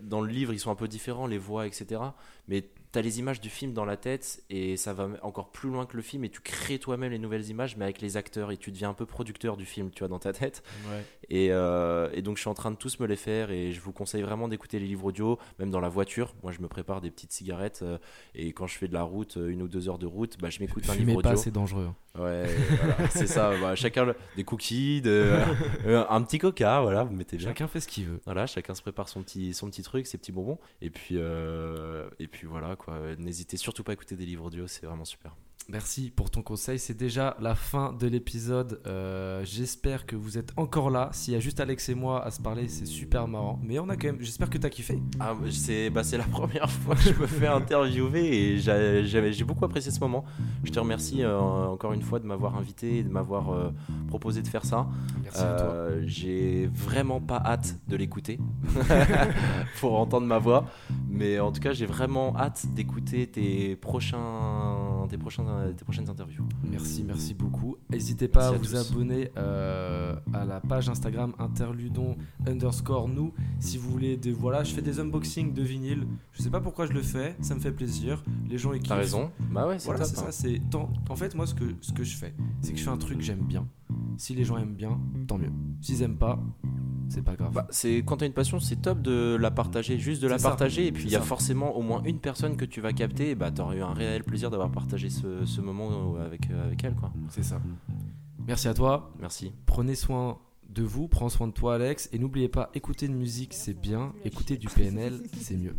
dans le livre, ils sont un peu différents, les voix, etc. Mais tu as les images du film dans la tête et ça va encore plus loin que le film et tu crées toi-même les nouvelles images, mais avec les acteurs et tu deviens un peu producteur du film, tu vois, dans ta tête. Ouais. Et, euh, et donc, je suis en train de tous me les faire et je vous conseille vraiment d'écouter les livres audio, même dans la voiture. Moi, je me prépare des petites cigarettes euh, et quand je fais de la route, euh, une ou deux heures de route, bah, je m'écoute un livre pas, audio. c'est dangereux. Ouais, voilà, c'est ça. bah, chacun le- des cookies, de, un petit coca, voilà, vous mettez bien. Chacun fait ce qu'il veut. Voilà, chacun se prépare son petit, son petit truc, ses petits bonbons. Et puis, euh, et puis voilà, quoi. N'hésitez surtout pas à écouter des livres audio, c'est vraiment super. Merci pour ton conseil. C'est déjà la fin de l'épisode. Euh, j'espère que vous êtes encore là. S'il y a juste Alex et moi à se parler, c'est super marrant. Mais on a quand même. J'espère que t'as kiffé. Ah, c'est bah, c'est la première fois que je me fais interviewer et j'ai beaucoup apprécié ce moment. Je te remercie euh, encore une fois de m'avoir invité et de m'avoir euh, proposé de faire ça. Merci à toi. J'ai vraiment pas hâte de l'écouter pour entendre ma voix, mais en tout cas j'ai vraiment hâte d'écouter tes prochains, tes prochains, tes prochaines interviews. Merci, merci beaucoup. N'hésitez pas Merci à à vous tous. abonner euh, à la page Instagram interludon underscore nous si vous voulez des voilà. Je fais des unboxings de vinyle. Je sais pas pourquoi je le fais, ça me fait plaisir. Les gens ils. T'as raison. Bah ouais, c'est Voilà, top, c'est hein. ça. C'est tant- en fait moi ce que ce que je fais, c'est que je fais un truc que j'aime bien. Si les gens aiment bien, tant mieux. S'ils aiment pas, c'est pas grave. Bah, c'est quand t'as une passion, c'est top de la partager, juste de la ça. partager. Et puis il y a ça. forcément au moins une personne que tu vas capter. Et bah t'auras eu un réel plaisir d'avoir partagé ce, ce moment avec, euh, avec elle, quoi. c'est ça. Merci à toi. Merci. Prenez soin de vous, prends soin de toi Alex et n'oubliez pas écouter de musique c'est bien, écouter du PNL c'est mieux.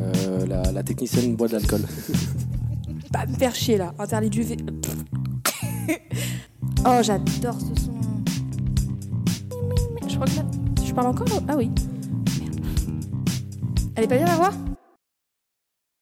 Euh, la, la technicienne boit de l'alcool. Pas me faire chier là, interdit du V. oh, j'adore ce son. Je crois que là. Je parle encore? Ah oui. Merde. Elle est pas bien la voix?